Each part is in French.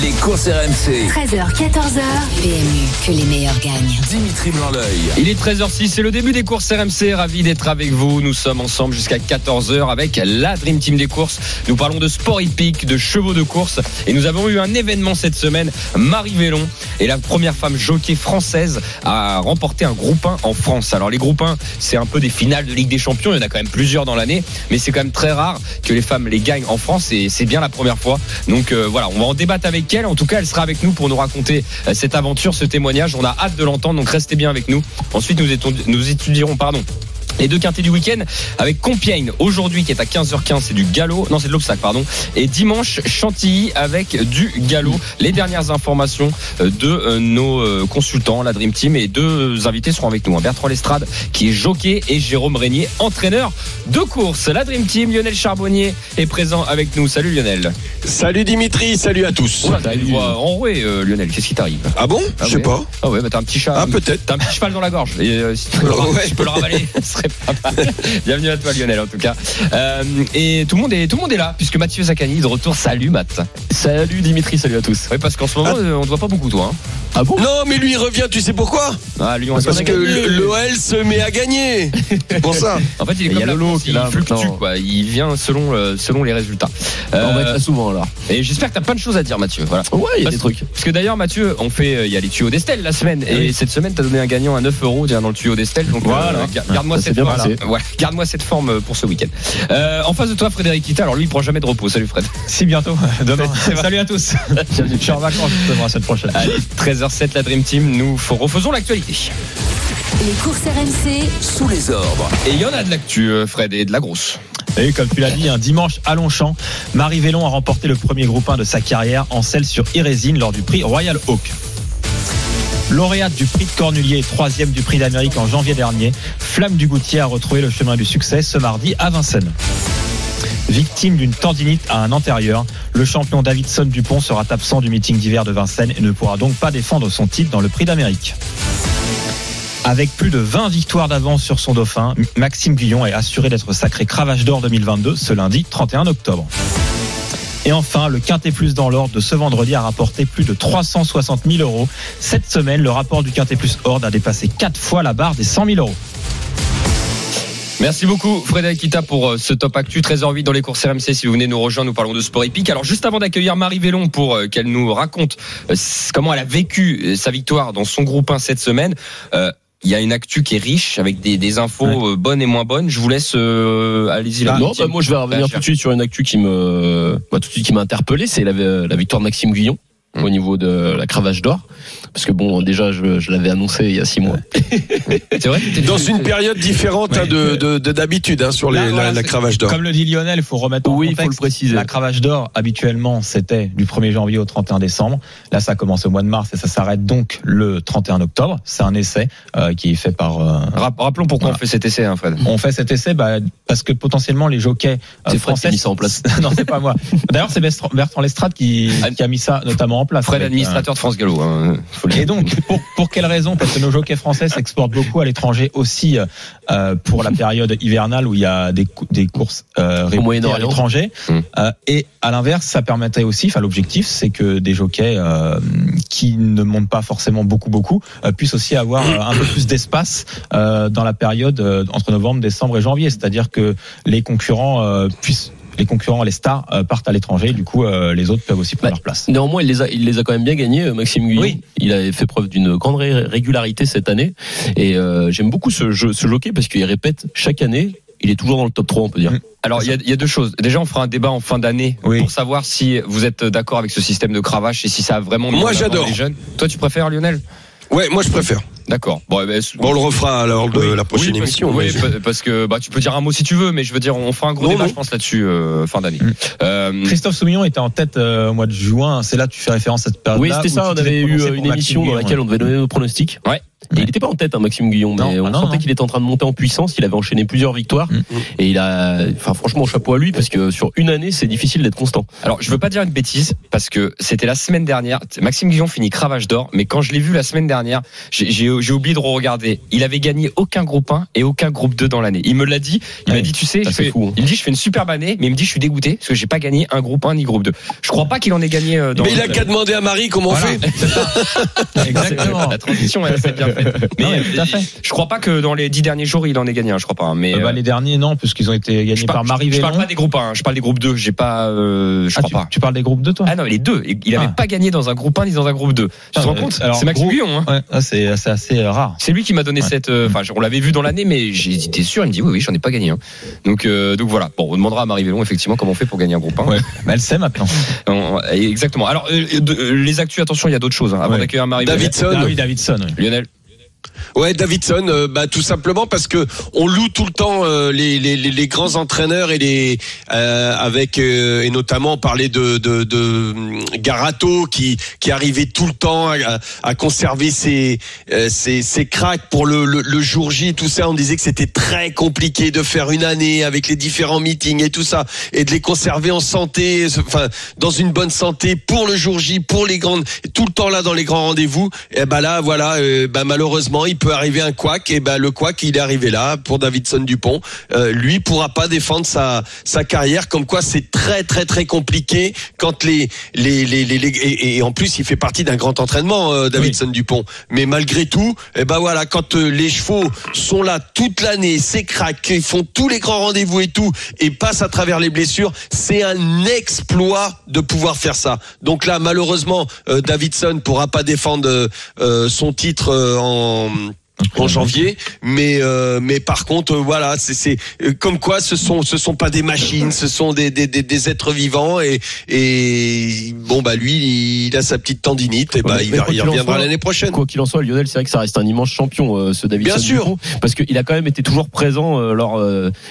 Les courses RMC. 13h, 14h. PMU, que les meilleurs gagnent. Dimitri Blanc-L'œil. Il est 13h06, c'est le début des courses RMC. Ravi d'être avec vous. Nous sommes ensemble jusqu'à 14h avec la Dream Team des courses. Nous parlons de sport hippique, de chevaux de course. Et nous avons eu un événement cette semaine. Marie Vélon est la première femme jockey française à remporter un groupe 1 en France. Alors les groupes 1, c'est un peu des finales de Ligue des Champions. Il y en a quand même plusieurs dans l'année. Mais c'est quand même très rare que les femmes les gagnent en France. Et c'est bien la première fois. Donc euh, voilà, on va en débattre avec En tout cas, elle sera avec nous pour nous raconter euh, cette aventure, ce témoignage. On a hâte de l'entendre, donc restez bien avec nous. Ensuite, nous étudierons, pardon, les deux quintés du week-end avec Compiègne aujourd'hui qui est à 15h15 c'est du galop. Non c'est de l'obstacle pardon. Et dimanche Chantilly avec du galop. Les dernières informations euh, de euh, nos euh, consultants la Dream Team et deux invités seront avec nous hein. Bertrand Lestrade qui est jockey et Jérôme Régnier entraîneur de course. La Dream Team Lionel Charbonnier est présent avec nous. Salut Lionel. Salut Dimitri, salut à tous. Ouais, t'as une voix enrouée euh, Lionel. Qu'est-ce qui t'arrive? Ah bon? Ah Je sais pas. ah ouais bah t'as un petit chat. Ah peut-être. T'as un petit cheval dans la gorge. Et, euh, si tu peux, le, Ouais. tu peux le ravaler, ce serait pas mal. Bienvenue à toi Lionel en tout cas. Euh, et tout le monde est tout le monde est là puisque Mathieu Zaccani est de retour. Salut Matt. Salut Dimitri, salut à tous. Oui parce qu'en ce moment euh, on te voit pas beaucoup toi. hein. Ah bon? Non mais lui il revient, tu sais pourquoi? Ah Lyon. Parce a que l'OL se met à gagner. C'est pour ça. En fait il est Il y comme a la France, il là fluctue quoi. Il vient selon euh, selon les résultats. on va Euh, être là souvent alors. et j'espère que t'as plein de choses à dire Mathieu. Voilà. Ouais, il y a Parce- des trucs. Parce que d'ailleurs Mathieu, on fait, il y a les tuyaux d'Estelle la semaine et cette semaine t'as donné un gagnant à 9 euros dans le tuyau d'Estelle. Donc Voilà. gar- garde-moi Ça s'est cette bien passé. Ouais, garde-moi cette forme euh, pour ce week-end. Euh, en face de toi Frédéric Kita. Alors lui il prend jamais de repos. Salut Fred. Si bientôt, demain. Salut à tous. Je suis en vacances justement semaine prochaine. Allez, 13h07 la Dream Team. Nous refaisons l'actualité. Les courses RMC, Sous les ordres. Et il y en a de l'actu euh, Fred et de la grosse. Et comme tu l'as dit, un dimanche à Longchamp, Marie Vélon a remporté le premier groupe 1 de sa carrière en selle sur Irésine lors du prix Royal Oak. Lauréate du prix de Cornulier et troisième du prix d'Amérique en janvier dernier, Flamme du Goutier a retrouvé le chemin du succès ce mardi à Vincennes. Victime d'une tendinite à un antérieur, le champion Davidson Dupont sera absent du meeting d'hiver de Vincennes et ne pourra donc pas défendre son titre dans le prix d'Amérique. Avec plus de 20 victoires d'avance sur son dauphin, Maxime Guillon est assuré d'être sacré cravache d'or 2022 ce lundi 31 octobre. Et enfin, le Quintet Plus dans l'ordre de ce vendredi a rapporté plus de 360 000 euros. Cette semaine, le rapport du Quintet Plus Ordre a dépassé 4 fois la barre des 100 000 euros. Merci beaucoup Frédéric Kita pour euh, ce top actu 13h08 dans les courses RMC si vous venez nous rejoindre nous parlons de sport épique alors juste avant d'accueillir Marie Vélon pour euh, qu'elle nous raconte euh, comment elle a vécu sa victoire dans son groupe 1 cette semaine il y a une actu qui est riche avec des, des infos euh, bonnes et moins bonnes je vous laisse euh, allez-y la non, bah, moi je vais revenir Bah, tout de suite sur une actu qui me, bah, tout de suite qui m'a interpellé, c'est la, la victoire de Maxime Guillon Mm. au niveau de la cravache d'or. Parce que bon, déjà je, je l'avais annoncé il y a six mois. c'est vrai Dans une période différente hein, de de- de- d'habitude hein, sur les, Là, la, voilà, la cravache d'or. Comme le dit Lionel, il faut remettre en Oui, il faut contexte. le préciser. La cravache d'or, habituellement, c'était du 1er janvier au 31 décembre. Là, ça commence au mois de mars et ça s'arrête donc le 31 octobre. C'est un essai euh, qui est fait par... euh, Rap- rappelons pourquoi Voilà. on fait cet essai hein, Fred on fait cet essai bah, parce que potentiellement les jockeys euh, C'est Fred qui français mis ça en place. non c'est pas moi d'ailleurs c'est Bertrand Bertrand Lestrade qui, qui a mis ça notamment en place Fred Avec, euh, administrateur de France Gallo hein, et donc, pour, pour quelle raison? Parce que nos jockeys français s'exportent beaucoup à l'étranger aussi euh, pour la période hivernale où il y a des, des courses euh, régulières à l'étranger. Mm. Euh, et à l'inverse, ça permettait aussi, enfin l'objectif, c'est que des jockeys euh, qui ne montent pas forcément beaucoup, beaucoup, euh, puissent aussi avoir euh, un peu plus d'espace euh, dans la période euh, entre novembre, décembre et janvier. C'est-à-dire que les concurrents euh, puissent les concurrents, les stars euh, partent à l'étranger, du coup euh, les autres peuvent aussi prendre Bah, leur place. Néanmoins, il les a, il les a quand même bien gagnés, euh, Maxime Guillon. Oui. Il a fait preuve d'une grande ré- régularité cette année. Et euh, j'aime beaucoup ce, jeu, ce jockey parce qu'il répète chaque année. Il est toujours dans le top 3, on peut dire. Mm. Alors il y a, il y a deux choses. Déjà, on fera un débat en fin d'année Oui. pour savoir si vous êtes d'accord avec ce système de cravache et si ça a vraiment mis Moi, en avant j'adore. les jeunes. Toi, tu préfères Lionel? Ouais, moi je préfère. D'accord. Bon, eh ben, Bon, on le refera lors de oui, la prochaine oui, parce, émission. Oui, mais parce que bah, tu peux dire un mot si tu veux, mais je veux dire, on fera un gros Non, débat, non. je pense, là-dessus euh, fin d'année. Mm. Euh, Christophe Soumillon était en tête euh, au mois de juin. C'est là que tu fais référence à cette période. Oui, c'était ça. On avait eu une émission dans laquelle on devait donner nos pronostics. Ouais. Et il n'était pas en tête, hein, Maxime Guillon, mais Non, on ah non, sentait qu'il était en train de monter en puissance. Il avait enchaîné plusieurs victoires Mm. et il a, enfin franchement, chapeau à lui parce que sur une année, c'est difficile d'être constant. Alors, je veux pas dire une bêtise parce que c'était la semaine dernière. Maxime Guillon finit cravache d'or, mais quand je l'ai vu la semaine dernière, j'ai- j'ai j'ai oublié de regarder. Il avait gagné aucun groupe 1 et aucun groupe 2 dans l'année. Il me l'a dit. Il Ouais. m'a dit, tu sais, je fais- fou, hein. il me dit, je fais une superbe année, mais il me dit, je suis dégoûté parce que j'ai pas gagné un groupe 1 ni groupe 2. Je crois pas qu'il en ait gagné euh, dans. Mais il a qu'à demander à Marie comment on Voilà. fait. Exactement. La transition, elle s'est bien faite. Mais Non, mais tout à fait. je crois pas que dans les dix derniers jours, il en ait gagné un. Je crois pas. hein, Mais Euh, bah, euh, les derniers, non, puisqu'ils ont été gagnés je, par parle, Marie je parle Vélon. pas des groupes 1, hein, je parle des groupes 2. J'ai pas. euh, je Ah, crois tu, pas. tu parles des groupes de toi? Ah non, il est deux. Il avait Ah. pas gagné dans un groupe 1 ni dans un groupe 2. Tu te rends compte? C'est gros- Guillon. Hein. Ouais, ah, c'est assez rare. C'est lui qui m'a donné Ouais. cette. euh, Enfin, on l'avait vu dans l'année, mais j'étais sûr. Il me dit oui, oui, j'en ai pas gagné. un. Donc, euh, donc voilà. Bon, on demandera à Marie Vélon effectivement comment on fait pour gagner un groupe 1. Ouais. Mais elle sait maintenant. On- Exactement. Alors, les actus, attention, il y a d'autres choses. hein, avant d'accueillir Marie Vélon. Davidson. Ah oui, Davidson. oui. Lionel. Ouais, Davidson, euh, bah tout simplement parce que on loue tout le temps euh, les, les, les, grands entraîneurs et les euh, avec euh, et notamment parlait de de, de hum, Garato qui qui arrivait tout le temps à, à conserver ses euh, ses, ses cracks pour le, le le jour J tout ça. On disait que c'était très compliqué de faire une année avec les différents meetings et tout ça et de les conserver en santé enfin dans une bonne santé pour le jour J pour les grandes tout le temps là dans les grands rendez-vous. Et ben là voilà euh, ben malheureusement il peut arriver un couac et ben le couac il est arrivé là pour Davidson Dupont. Euh, lui pourra pas défendre sa sa carrière. Comme quoi c'est très très très compliqué quand les les les, les, les- et, et en plus il fait partie d'un grand entraînement euh, Davidson Dupont. Mais malgré tout et ben voilà quand euh, les chevaux sont là toute l'année c'est crack ils font tous les grands rendez-vous et tout et passent à travers les blessures c'est un exploit de pouvoir faire ça. Donc là malheureusement euh, Davidson pourra pas défendre son titre euh, en en janvier, mais euh, mais par contre euh, voilà c'est c'est euh, comme quoi ce sont ce sont pas des machines, ce sont des des, des, des êtres vivants et et bon bah lui il a sa petite tendinite et bah il, il reviendra l'année prochaine. Quoi qu'il en soit, Lionel, c'est vrai que ça reste un immense champion, euh, ce Davidson. Bien sûr. Parce qu'il a quand même été toujours présent euh, lors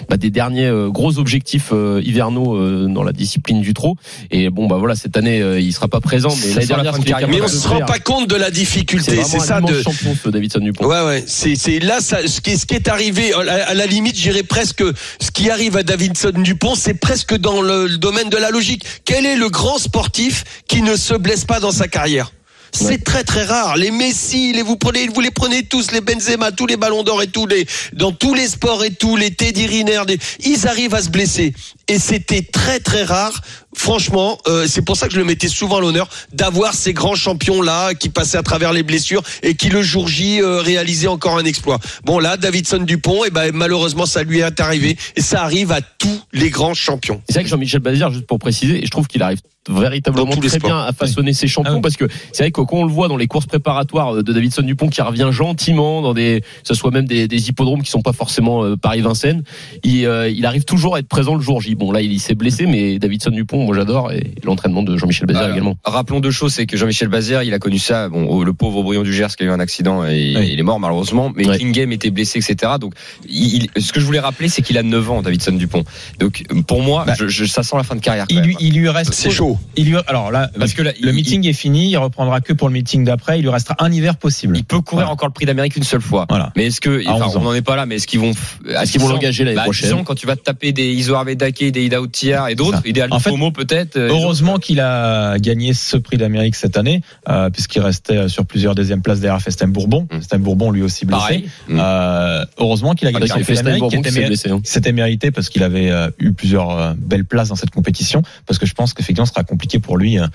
bah, des derniers euh, gros objectifs euh, hivernaux euh, dans la discipline du trot. Et bon, bah voilà, cette année, il sera pas présent, mais l'année la dernière, de carrière. Mais on se rend pas compte de la difficulté, c'est ça immense de champion, ce Davidson Dupont. Ouais, ouais, c'est, c'est là, ça, ce qui est, ce qui est arrivé, à la, à la limite, j'irais presque, ce qui arrive à Davidson Dupont, c'est presque dans le, le domaine de la logique. Quel est le grand sportif qui ne se blesse pas dans sa carrière? C'est Ouais. très très rare. Les Messi, les vous prenez, vous les prenez tous, les Benzema, tous les Ballons d'Or et tous les dans tous les sports et tous les Teddy Riner, ils arrivent à se blesser. Et c'était très très rare. Franchement, euh, c'est pour ça que je le mettais souvent l'honneur d'avoir ces grands champions là qui passaient à travers les blessures et qui le jour J euh, réalisaient encore un exploit. Bon là, Davidson Dupont, et ben malheureusement ça lui est arrivé et ça arrive à tous les grands champions. C'est vrai que Jean-Michel Bazir, juste pour préciser, je trouve qu'il arrive véritablement très sports. bien à façonner ses champions Ah oui. parce que c'est vrai que quand on le voit dans les courses préparatoires de Davidson Dupont qui revient gentiment dans des, que ce soit même des, des hippodromes qui sont pas forcément euh, Paris-Vincennes, il, euh, il arrive toujours à être présent le jour J. Bon là il, s'est blessé mais Davidson Dupont moi j'adore et l'entraînement de Jean-Michel Bazir Voilà. également. Rappelons deux choses, c'est que Jean-Michel Bazir, il a connu ça. Bon, oh, le pauvre Brion du Gers qui a eu un accident et Oui. il est mort malheureusement. Mais. King Game était blessé, etc. Donc, il- il- ce que je voulais rappeler, c'est qu'il a 9 ans, Davidson Dupont. Donc, pour moi, Bah, je, je- ça sent la fin de carrière. Il lui, il lui reste. C'est chaud. Il lui, alors là, Parce que là, le il- meeting est fini. Il reprendra que pour le meeting d'après. Il lui restera un hiver possible. Il peut courir Voilà. encore le prix d'Amérique une seule fois. Voilà. Mais est-ce que, À enfin, 11 ans. on n'en est pas là, mais est-ce qu'ils vont, est-ce qu'ils vont l'engager l'année prochaine Disons, quand tu vas te taper des Iso Arvedake, des Ida Outiar et d'autres, Ça. idéal En fait, peut-être. euh, Heureusement qu'il a gagné ce prix d'Amérique cette année, euh, puisqu'il restait sur plusieurs deuxièmes places derrière Festem Bourbon. Mm. Festem Bourbon lui aussi blessé. Mm. Euh, heureusement qu'il a gagné Avec ce prix d'Amérique, hein. C'était mérité parce qu'il avait euh, eu plusieurs euh, belles places dans cette compétition. Parce que je pense qu'effectivement, ce sera compliqué pour lui euh,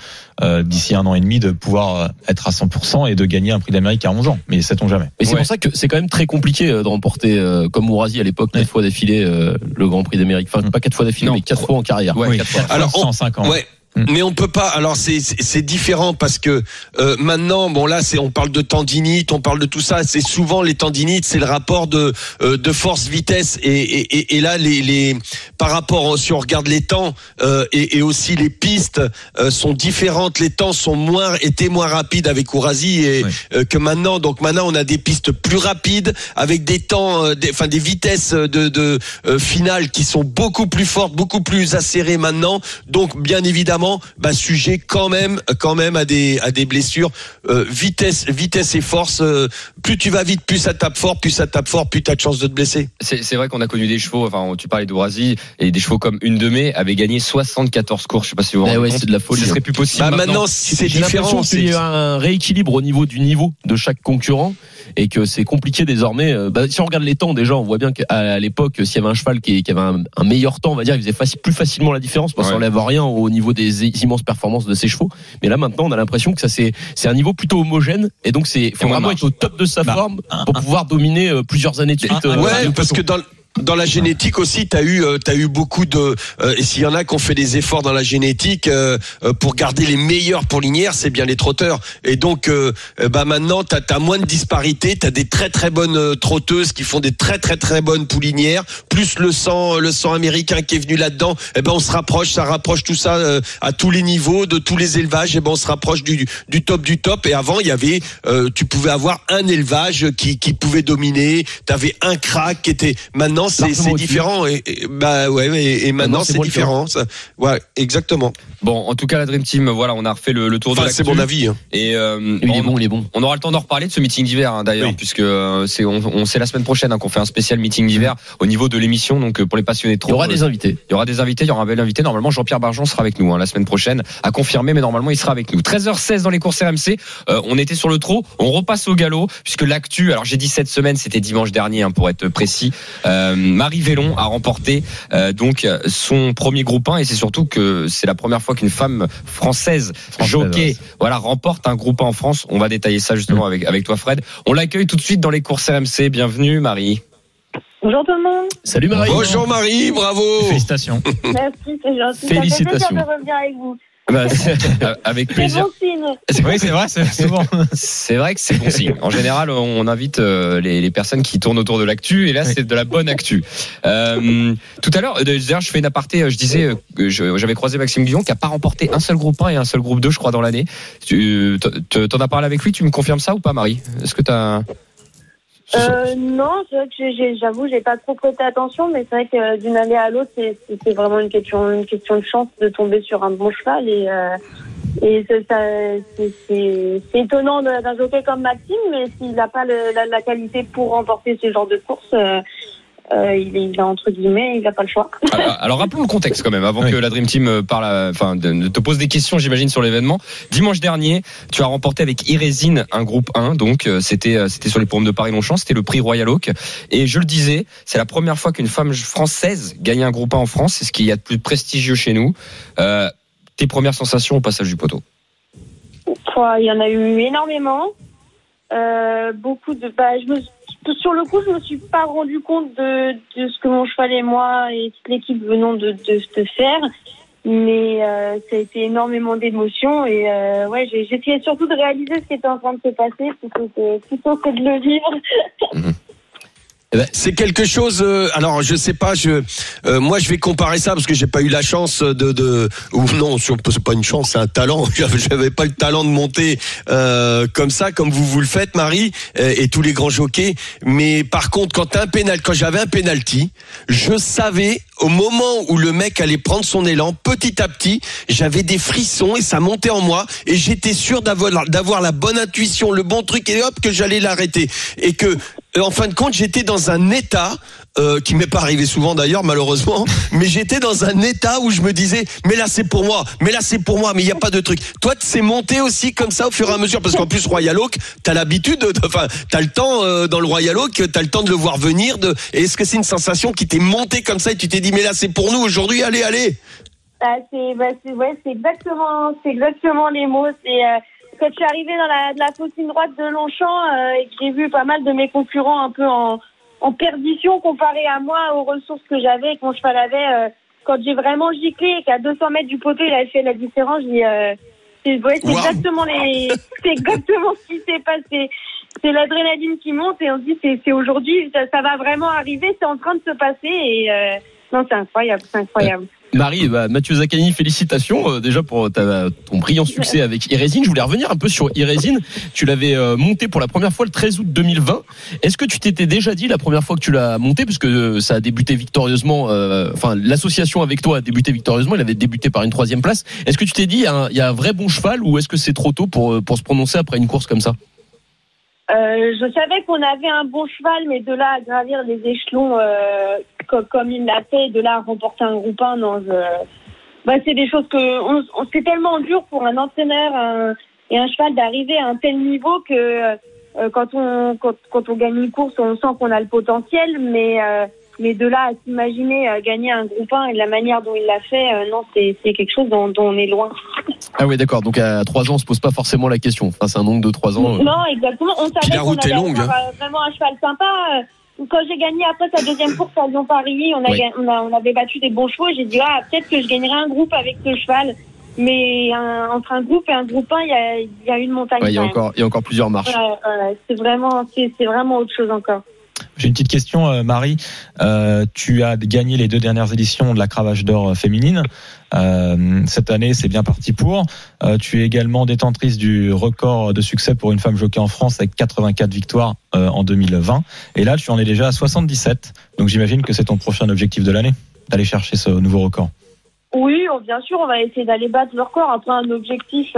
euh, d'ici un an et demi de pouvoir euh, être à 100% et de gagner un prix d'Amérique à 11 ans. Mais sait-on jamais. Et c'est Ouais. pour ça que c'est quand même très compliqué de remporter euh, comme Mourazi à l'époque quatre Ouais. fois d'affilée euh, le Grand Prix d'Amérique. Enfin pas quatre fois d'affilée mais quatre fois en carrière. Ouais, fois. Alors, on- 105 ans. Ouais. Mm. Mais on peut pas. Alors c'est différent parce que euh, maintenant, bon là, c'est on parle de tendinite, on parle de tout ça. C'est souvent les tendinites, c'est le rapport de euh, de force vitesse et, et, et- là les les par rapport si on regarde les temps euh, et, et aussi les pistes euh, sont différentes. Les temps sont moins étaient moins rapides avec Ourasi et Ouais. euh, que maintenant. Donc maintenant, on a des pistes plus rapides avec des temps, euh, des, enfin des vitesses de de euh, finale qui sont beaucoup plus fortes, beaucoup plus acérées maintenant. Donc bien évidemment évidemment bah, sujet quand même, quand même à des à des blessures. Euh, vitesse, vitesse et force. euh, plus tu vas vite, plus ça tape fort, plus ça tape fort, plus t'as de chances de te blesser. C'est c'est vrai qu'on a connu des chevaux, enfin tu parlais d'Ourasi, et des chevaux comme Une de Mai avaient gagné 74 courses, je sais pas si vous vous Eh rendez ouais, compte. c'est de la folie. Ce serait plus possible Bah maintenant. maintenant, c'est différent. c'est- un rééquilibre au niveau du niveau de chaque concurrent et que c'est compliqué désormais. Euh, bah, si on regarde les temps déjà, on voit bien qu'à l'époque, s'il y avait un cheval qui, qui avait un, un meilleur temps, on va dire, il faisait faci- plus facilement la différence parce Ouais. qu'on n'enlève rien au niveau des immenses performances de ses chevaux. Mais là maintenant, on a l'impression que ça c'est un niveau plutôt homogène et donc c'est faut vraiment être au top de sa Bah, forme un- pour pouvoir dominer euh, plusieurs années de suite. euh, Ouais, parce que dans dans la génétique aussi, t'as eu euh, t'as eu beaucoup de euh, et s'il y en a qui ont fait des efforts dans la génétique euh, euh, pour garder les meilleurs pour linière, c'est bien les trotteurs. Et donc euh, euh, bah maintenant t'as as moins de disparité, t'as des très très bonnes trotteuses qui font des très très très bonnes poulinières, plus le sang le sang américain qui est venu là-dedans. Et ben on se rapproche, ça rapproche tout ça à tous les niveaux, de tous les élevages. Et ben on se rapproche du du top du top. Et avant il y avait tu pouvais avoir un élevage qui qui pouvait dominer. T'avais un crack qui était maintenant c'est différent et, et- bah ouais et, et maintenant Maintenant, c'est différent ça. ouais exactement Bon, en tout cas, la Dream Team, voilà, on a refait le, le tour de enfin la c'est mon avis hein. Et euh, il est on, bon, il est bon. on aura le temps d'en reparler de ce meeting d'hiver hein, d'ailleurs, Oui. puisque euh, c'est on, on c'est la semaine prochaine hein, qu'on fait un spécial meeting d'hiver au niveau de l'émission. Donc euh, pour les passionnés de Il y aura trop, des invités. Il y aura des invités, il y aura un bel invité. Normalement, Jean-Pierre Barjon sera avec nous hein, la semaine prochaine, à confirmer, mais normalement, il sera avec nous. 13h16 dans les courses RMC. Euh, on était sur le trot, on repasse au galop, puisque l'actu, alors j'ai dit cette semaine, c'était dimanche dernier, hein, pour être précis. Euh, Marie Vélon a remporté euh, donc son premier groupe 1, et c'est surtout que c'est la première fois qu'une femme française, jockey, ouais. voilà, remporte un groupe 1 en France. On va détailler ça justement avec, avec toi, Fred. On l'accueille tout de suite dans les courses RMC. Bienvenue, Marie. Bonjour tout le monde. Salut Marie. bonjour Marie bravo Félicitations. Merci, c'est gentil. Ça fait Félicitations. plaisir de revenir avec vous. Bah, c'est- avec C'est plaisir. bon signe. Oui, c'est vrai, c'est souvent. C'est vrai que c'est bon signe. En général, on invite euh, les, les personnes qui tournent autour de l'actu, et là, Oui. c'est de la bonne actu. Euh, tout à l'heure, euh, d'ailleurs, je fais une aparté. euh, Je disais euh, j'avais croisé Maxime Guillon qui a pas remporté un seul groupe 1 et un seul groupe 2, je crois, dans l'année. Tu t'en as parlé avec lui Tu me confirmes ça ou pas, Marie? Est-ce que t'as Euh, non, c'est vrai que j'avoue, j'ai pas trop prêté attention, mais c'est vrai que euh, d'une année à l'autre, c'est vraiment une question, une question de chance de tomber sur un bon cheval et. Euh, et c'est étonnant d'un jockey comme Maxime, mais s'il n'a pas le- la, la qualité pour remporter ce genre de course, euh, euh, il, est, il a entre guillemets, il n'a pas le choix. alors, alors, rappelons le contexte quand même, avant Oui. que la Dream Team euh, parle, enfin, te pose des questions, j'imagine, sur l'événement. Dimanche dernier, tu as remporté avec Irésine un groupe 1, donc euh, c'était c'était sur les pommes de Paris-Longchamp, c'était le prix Royal Oak. Et je le disais, c'est la première fois qu'une femme française gagne un groupe 1 en France, c'est ce qu'il y a de plus prestigieux chez nous. Euh, tes premières sensations au passage du poteau? Quoi, il y en a eu énormément. Euh, beaucoup de. Bah, je me, sur le coup, je me suis pas rendu compte de, de ce que mon cheval et moi et toute l'équipe venons de, de, de faire. Mais euh, ça a été énormément d'émotions et euh, ouais, essayé surtout de réaliser ce qui était en train de se passer plutôt que, plutôt que de le vivre. C'est quelque chose euh, alors je sais pas je euh, moi je vais comparer ça parce que j'ai pas eu la chance de de ou non c'est pas une chance c'est un talent. J'avais pas le talent de monter euh, comme ça comme vous vous le faites Marie euh, et tous les grands jockeys. Mais par contre quand un pénal quand j'avais un penalty je savais au moment où le mec allait prendre son élan petit à petit j'avais des frissons et ça montait en moi et j'étais sûr d'avoir d'avoir la bonne intuition le bon truc et hop que j'allais l'arrêter. Et que en fin de compte, j'étais dans un état euh, qui m'est pas arrivé souvent d'ailleurs, malheureusement, mais j'étais dans un état où je me disais, mais là c'est pour moi, mais là c'est pour moi, mais il n'y a pas de truc. Toi, c'est monté aussi comme ça au fur et à mesure, parce qu'en plus Royal Oak, t'as l'habitude, de- enfin, t'as le temps euh, dans le Royal Oak, t'as le temps de le voir venir. De, est-ce que c'est une sensation qui t'est montée comme ça et tu t'es dit, mais là c'est pour nous aujourd'hui, allez, allez? Ah, c'est bah, ouais, exactement exactement les mots. C'est euh, quand je suis arrivée dans la, de la ligne droite de Longchamp euh, et que j'ai vu pas mal de mes concurrents un peu en, en perdition comparé à moi aux ressources que j'avais et que mon cheval avait. euh, quand j'ai vraiment giclé et qu'à 200 mètres du poteau il avait fait la différence, j'ai euh, c'est ouais, c'est Wow. exactement les c'est exactement ce qui s'est passé. C'est l'adrénaline qui monte et on se dit c'est c'est aujourd'hui ça, ça va vraiment arriver, c'est en train de se passer et euh, non c'est incroyable, c'est incroyable. Marie, bah, Mathieu Zaccani, félicitations euh, déjà pour ta- ton brillant succès avec Irésine. Je voulais revenir un peu sur Irésine. Tu l'avais euh, monté pour la première fois le 13 août 2020. Est-ce que tu t'étais déjà dit la première fois que tu l'as monté, parce que euh, ça a débuté victorieusement, euh, enfin l'association avec toi a débuté victorieusement, il avait débuté par une troisième place. Est-ce que tu t'es dit il y, a un, il y a un vrai bon cheval ou est-ce que c'est trop tôt pour, euh, pour se prononcer après une course comme ça? Euh, je savais qu'on avait un bon cheval, mais de là à gravir les échelons euh, co- comme, il l'a fait, de là à remporter un groupe 1, non, bah, c'est des choses que on, on- c'est tellement dur pour un entraîneur un- et un cheval d'arriver à un tel niveau que euh, quand on quand, quand on gagne une course, on sent qu'on a le potentiel, mais euh, mais de là à s'imaginer euh, gagner un groupe 1 et de la manière dont il l'a fait, euh, non, c'est c'est quelque chose dont, dont on est loin. Ah oui d'accord, donc à 3 ans on se pose pas forcément la question. Enfin, c'est un nombre de 3 ans. euh. Non, exactement. On savait la route est allait longue, avoir, euh, vraiment un cheval sympa. Quand j'ai gagné après sa deuxième course à Lyon-Paris, on, a Oui. on, a- on avait battu des bons chevaux. J'ai dit, ah, peut-être que je gagnerai un groupe avec ce cheval. Mais un- entre un groupe et un groupe 1, il y a, il y a une montagne. Ouais, il y a encore, il y a encore plusieurs marches. Ouais, ouais, c'est vraiment, c'est c'est vraiment autre chose encore. J'ai une petite question, euh, Marie. Euh, tu as gagné les deux dernières éditions de la Cravache d'or euh, féminine. Cette année, c'est bien parti pour. Tu es également détentrice du record de succès pour une femme jockey en France avec 84 victoires en 2020. Et là, tu en es déjà à 77. Donc j'imagine que c'est ton prochain objectif de l'année, d'aller chercher ce nouveau record. Oui, on- bien sûr, on va essayer d'aller battre le record. Après, un objectif,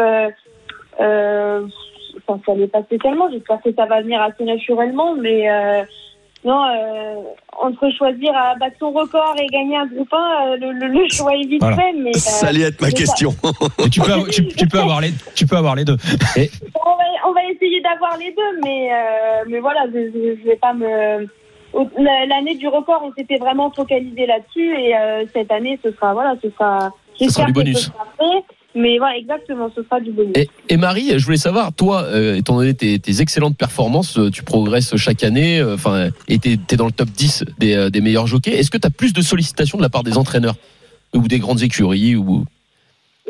enfin, ça n'est pas spécialement. J'espère que ça va venir assez naturellement. Mais non, euh, entre choisir à battre son record et gagner un groupe 1, euh, le, le, le choix est vite Voilà. fait. Mais euh, Ça allait être ma ça- question. Et tu peux, avoir, tu, tu peux avoir les, tu peux avoir les deux. on, va, on va essayer d'avoir les deux. Mais, euh, mais voilà, je ne vais pas me. L'année du record, on s'était vraiment focalisé là-dessus. Et euh, cette année, ce sera. Voilà, ce sera. Ce sera j'espère du que bonus. Ce sera fait. Mais voilà, exactement, ce sera du bonus. Et, et Marie, je voulais savoir, toi, euh, étant donné tes, tes excellentes performances, euh, tu progresses chaque année, euh, enfin, et t'es es dans le top 10 des, euh, des meilleurs jockeys. Est-ce que tu as plus de sollicitations de la part des entraîneurs ou des grandes écuries ou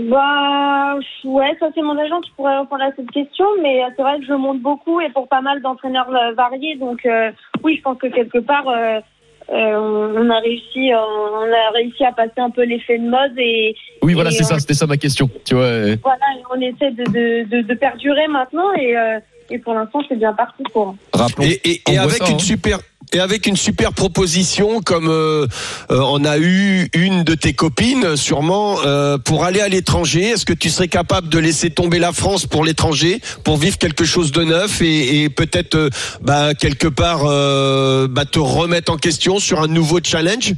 Bah ouais, ça c'est mon agent qui pourrait répondre à cette question, mais c'est vrai que je monte beaucoup et pour pas mal d'entraîneurs variés, donc euh, oui, je pense que quelque part euh, euh, on on a réussi, euh, on a réussi à passer un peu l'effet de mode et Oui, voilà, c'est on- ça, c'était ça ma question. Tu vois, euh, voilà, on essaie de, de, de, de perdurer maintenant et, euh, et pour l'instant c'est bien parti pour. rappelons. Et, et- et avec ça, une hein. super et avec une super proposition comme euh, euh, on a eu une de tes copines sûrement euh, pour aller à l'étranger. Est-ce que tu serais capable de laisser tomber la France pour l'étranger pour vivre quelque chose de neuf et, et peut-être euh, bah, quelque part euh, bah, te remettre en question sur un nouveau challenge?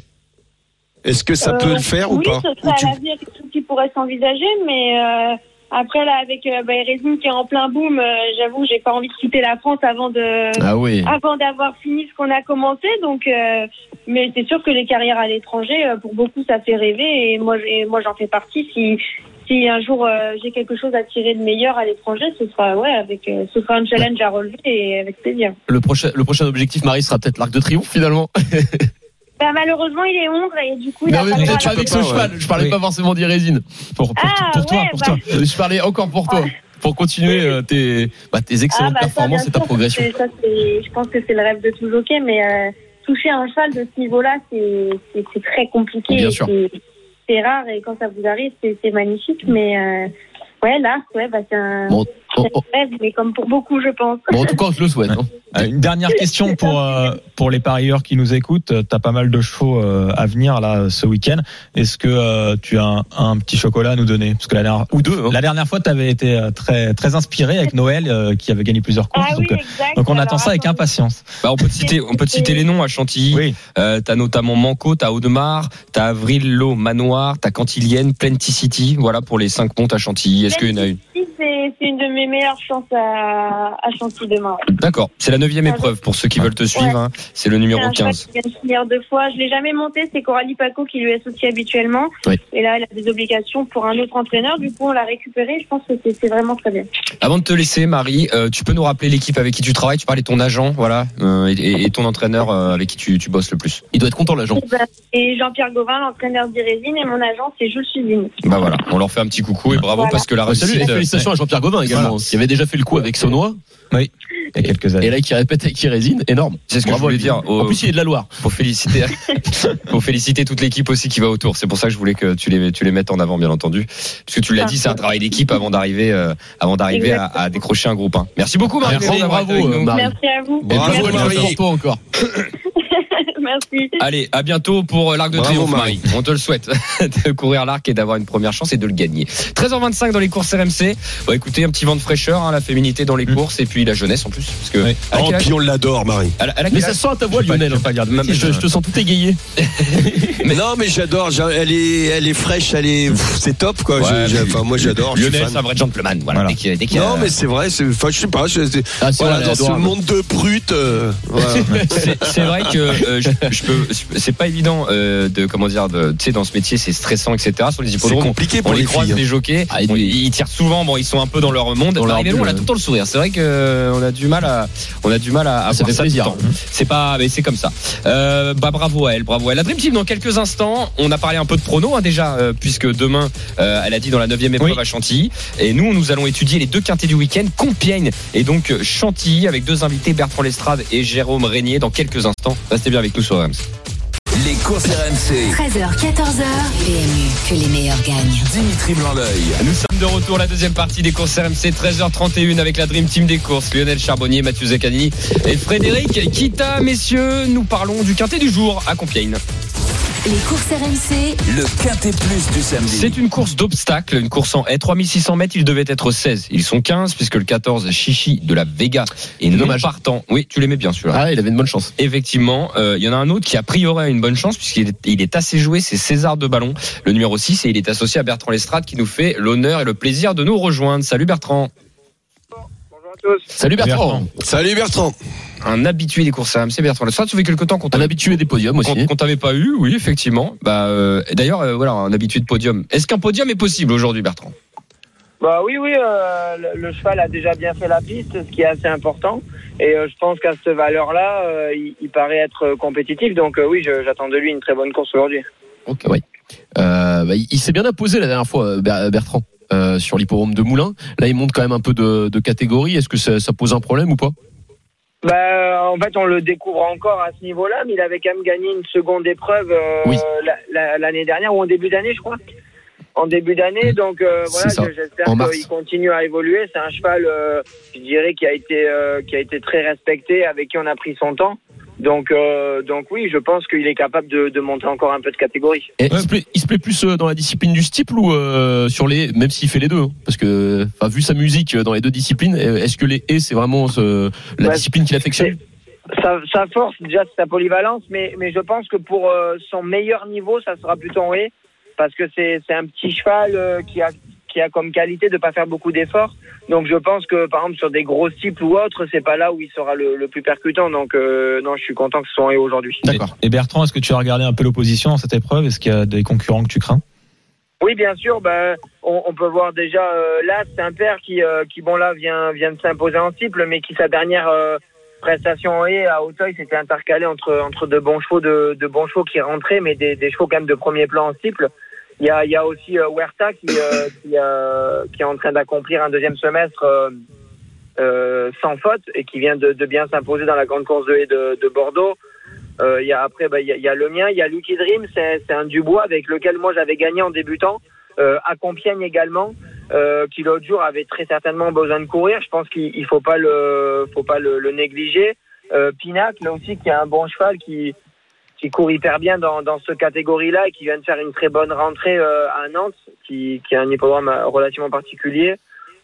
Est-ce que ça Euh, peut le faire ou oui, pas? ce Ou serait tu- à l'avenir quelque chose qui pourrait s'envisager, mais euh, après là avec euh, bah, Erasmus qui est en plein boom, euh, j'avoue j'ai pas envie de quitter la France avant de Ah oui. avant d'avoir fini ce qu'on a commencé. Donc, euh, mais c'est sûr que les carrières à l'étranger, euh, pour beaucoup, ça fait rêver. Et moi, j'ai- moi, j'en fais partie. Si, si un jour euh, j'ai quelque chose à tirer de meilleur à l'étranger, ce sera ouais, avec, euh, ce sera un challenge à relever et avec plaisir. Le prochain, le prochain objectif, Marie, sera peut-être l'Arc de Triomphe finalement. Bah, malheureusement, il est Hongre et du coup, il Non, a mais pas pas avec ce pas, cheval. Je parlais Oui. pas forcément d'Irésine. Pour, pour, Ah, pour toi, ouais, pour bah, toi. Je parlais encore pour toi. Pour continuer euh, tes, bah, tes excellentes Ah, bah, ça, performances et ta sûr, progression. ça, c'est- je pense que c'est le rêve de tout jockey, mais euh, toucher un cheval de ce niveau-là, c'est c'est- c'est très compliqué. Bien sûr. c'est- rare et quand ça vous arrive, c'est c'est magnifique. Mais euh, ouais, là, ouais, bah, c'est un, Bon, oh, oh. rêve, mais comme pour beaucoup, je pense. Bon, en tout cas, on te le souhaite. hein. Euh, Une dernière question pour euh, pour les parieurs qui nous écoutent. Tu as pas mal de chevaux euh, à venir là ce week-end. Est-ce que euh, tu as un, un petit chocolat à nous donner? Parce que la dernière Ou deux. hein. la dernière fois, tu avais été euh, très très inspiré avec Noël euh, qui avait gagné plusieurs courses. Ah donc, euh, on Alors, attend ça avec impatience. Bah, on peut te citer, on peut te citer les noms à Chantilly. Oui. Euh, t'as notamment Manco, t'as Audemars, t'as Avril-Lo Manoir, t'as Cantilienne, Plenty Voilà pour les cinq montes à Chantilly. Est-ce qu'il y en a une? C'est c'est une de mes meilleures chances à, à Chantilly demain. ouais. D'accord. C'est la neuvième épreuve pour ceux qui veulent te suivre. hein. C'est le numéro un cheval 15. qui vient de finir deux fois. Je l'ai jamais monté. C'est Coralie Paco qui lui associe habituellement. Oui. Et là, elle a des obligations pour un autre entraîneur. Du coup, on l'a récupéré. Je pense que c'est vraiment très bien. Avant de te laisser, Marie, euh, tu peux nous rappeler l'équipe avec qui tu travailles? Tu parlais de ton agent, voilà, euh, et, et ton entraîneur euh, avec qui tu, tu bosses le plus. Il doit être content, l'agent. Et Jean-Pierre Gauvin, l'entraîneur d'Irésine, et mon agent, c'est Jules Suzine. Bah voilà, on leur fait un petit coucou et bravo Voilà. parce que la réussite. félicitations à Jean-Pierre Gobin également, qui avait déjà fait le coup avec Saunois. il y a quelques Et années. là, qui répète et qui résine, énorme. C'est ce que Bravo je voulais dire. En plus, il est de la Loire. Faut féliciter, faut féliciter toute l'équipe aussi qui va autour. C'est pour ça que je voulais que tu les, tu les mettes en avant, bien entendu. Parce que tu l'as dit, c'est un travail d'équipe avant d'arriver, euh, avant d'arriver à, à décrocher un groupe. hein. Merci beaucoup, Marie. Merci, bravo, avec euh, Marie. Merci à vous. Et Bravo, bravo, Marie. pour toi encore. Merci. Allez, à bientôt pour l'Arc de Bravo, Triomphe, Marie. On te le souhaite de courir l'Arc et d'avoir une première chance et de le gagner. 13h25 dans les courses RMC. Bon, écoutez, un petit vent de fraîcheur, hein, la féminité dans les courses et puis la jeunesse en plus. Parce que, Oui. Oh, puis on l'adore, Marie. Mais ça sent à ta voix, Je vais pas- Lionel. je pas dire de Je, je te sens tout égayé. Non, mais j'adore. j'a- Elle est, elle est fraîche. Elle est, pff, c'est top, quoi. Ouais, Je- je- mais- enfin, moi, j'adore. je suis Lionel, c'est un vrai gentleman. Voilà. Voilà. Dès qu'il y a- dès qu'il y a- Non, mais c'est vrai. c'est- Enfin, je sais pas. je- c'est- Ah, c'est voilà, dans ce monde de brutes. euh, voilà. c'est c'est vrai que euh, je, peux c'est pas évident euh, de comment dire de tu sais dans ce métier c'est stressant etc sur les C'est hippodromes compliqué on pour les les croise filles. hein. les jockeys. Ah, on- ils tirent souvent bon ils sont un peu dans leur monde. Dans leur Arrivé, on a tout le temps le sourire. C'est vrai que euh, on a du mal à on a du mal à, à Ça ça c'est pas mais c'est comme ça. Euh, bah bravo à elle bravo à elle. La Dream Team dans quelques instants on a parlé un peu de pronos hein, déjà euh, puisque demain euh, elle a dit dans la 9 épreuve Oui. à Chantilly. Et nous nous allons étudier les deux quintés du week-end Compiègne et donc Chantilly avec deux invités Bertrand Lestrade et Jérôme Régnier dans quelques instants. Restez bien avec nous sur RMC Les courses RMC. 13h, 14h. PMU, que les meilleurs gagnent. Dimitri Blanc-L'œil. Nous sommes de retour la deuxième partie des courses RMC 13h31 avec la Dream Team des courses Lionel Charbonnier, Mathieu Zaccanini et Frédéric Kita messieurs nous parlons du quintet du jour à Compiègne Les courses RMC, Le quintet plus du samedi. c'est une course d'obstacles une course en haie 3600 mètres il devait être 16 ils sont 15 puisque le 14 Chichi de la Vega est non dommage. partant oui tu l'aimais bien celui-là Ah, il avait une bonne chance. Effectivement, euh, il y en a un autre qui a priori a une bonne chance puisqu'il est, il est assez joué, c'est César de Ballon, le numéro 6, et il est associé à Bertrand Lestrade qui nous fait l'honneur et le plaisir de nous rejoindre. Salut Bertrand, Salut Bertrand. Salut Bertrand. un habitué des courses RMC, Bertrand Lestrade, ça fait quelque temps qu'on Un t'a- habitué des podiums aussi. qu'on t'avait pas eu, oui, effectivement. Bah, euh, D'ailleurs, euh, voilà, un habitué de podium. Est-ce qu'un podium est possible aujourd'hui, Bertrand? Bah oui, oui, euh, le, le cheval a déjà bien fait la piste, ce qui est assez important. Et euh, je pense qu'à cette valeur-là, euh, il, il paraît être compétitif. Donc euh, oui, j'attends de lui une très bonne course aujourd'hui. Ok, oui. Euh, bah, il il s'est bien imposé la dernière fois, Ber- Bertrand, euh, sur l'hippodrome de Moulins. Là, il monte quand même un peu de, de catégorie. Est-ce que ça, ça pose un problème ou pas? Bah, en fait, on le découvre encore à ce niveau-là, mais il avait quand même gagné une seconde épreuve euh, Oui. la- la- l'année dernière ou en début d'année, je crois. En début d'année, donc euh, voilà, j'espère qu'il continue à évoluer. C'est un cheval, je dirais, qui a été qui a été très respecté, avec qui on a pris son temps. Donc, euh, donc oui, je pense qu'il est capable de, de monter encore un peu de catégorie. Et il, se plaît, il se plaît plus euh, dans la discipline du steeple ou euh, sur les, même s'il fait les deux, hein, parce que, enfin, vu sa musique euh, dans les deux disciplines, euh, est-ce que les haies c'est vraiment ce- la Ouais, discipline qu'il affectionne Sa, sa force, déjà, c'est sa polyvalence, mais, mais je pense que pour euh, son meilleur niveau, ça sera plutôt en haie, parce que c'est c'est un petit cheval euh, qui, a, qui a comme qualité de pas faire beaucoup d'efforts. Donc je pense que, par exemple, sur des gros cycles ou autres, c'est pas là où il sera le, le plus percutant. Donc euh, non, je suis content que ce soit en haie aujourd'hui. D'accord. Et Bertrand, est-ce que tu as regardé un peu l'opposition dans cette épreuve? Est-ce qu'il y a des concurrents que tu crains? Oui, bien sûr. Ben, on, on peut voir déjà euh, là, c'est un père qui, euh, qui bon là vient vient de s'imposer en cible, mais qui sa dernière euh, prestation en haie à Hauteuil, c'était intercalé entre entre de bons chevaux de, de bons chevaux qui rentraient, mais des, des chevaux quand même de premier plan en cible. Il y a aussi euh, Huerta qui euh, euh, qui est en train d'accomplir un deuxième semestre. sans faute et qui vient de, bien s'imposer dans la grande course de Bordeaux. Il y a après, bah, il y, a, le mien, il y a Lucky Dream, c'est un Dubois avec lequel moi j'avais gagné en débutant, à Compiègne également, qui l'autre jour avait très certainement besoin de courir. Je pense qu'il il faut pas le, faut pas le négliger. Euh, Pinac, là aussi, qui a un bon cheval qui qui court hyper bien dans, dans cette catégorie-là et qui vient de faire une très bonne rentrée euh, à Nantes, qui, qui a un hippodrome euh, relativement particulier.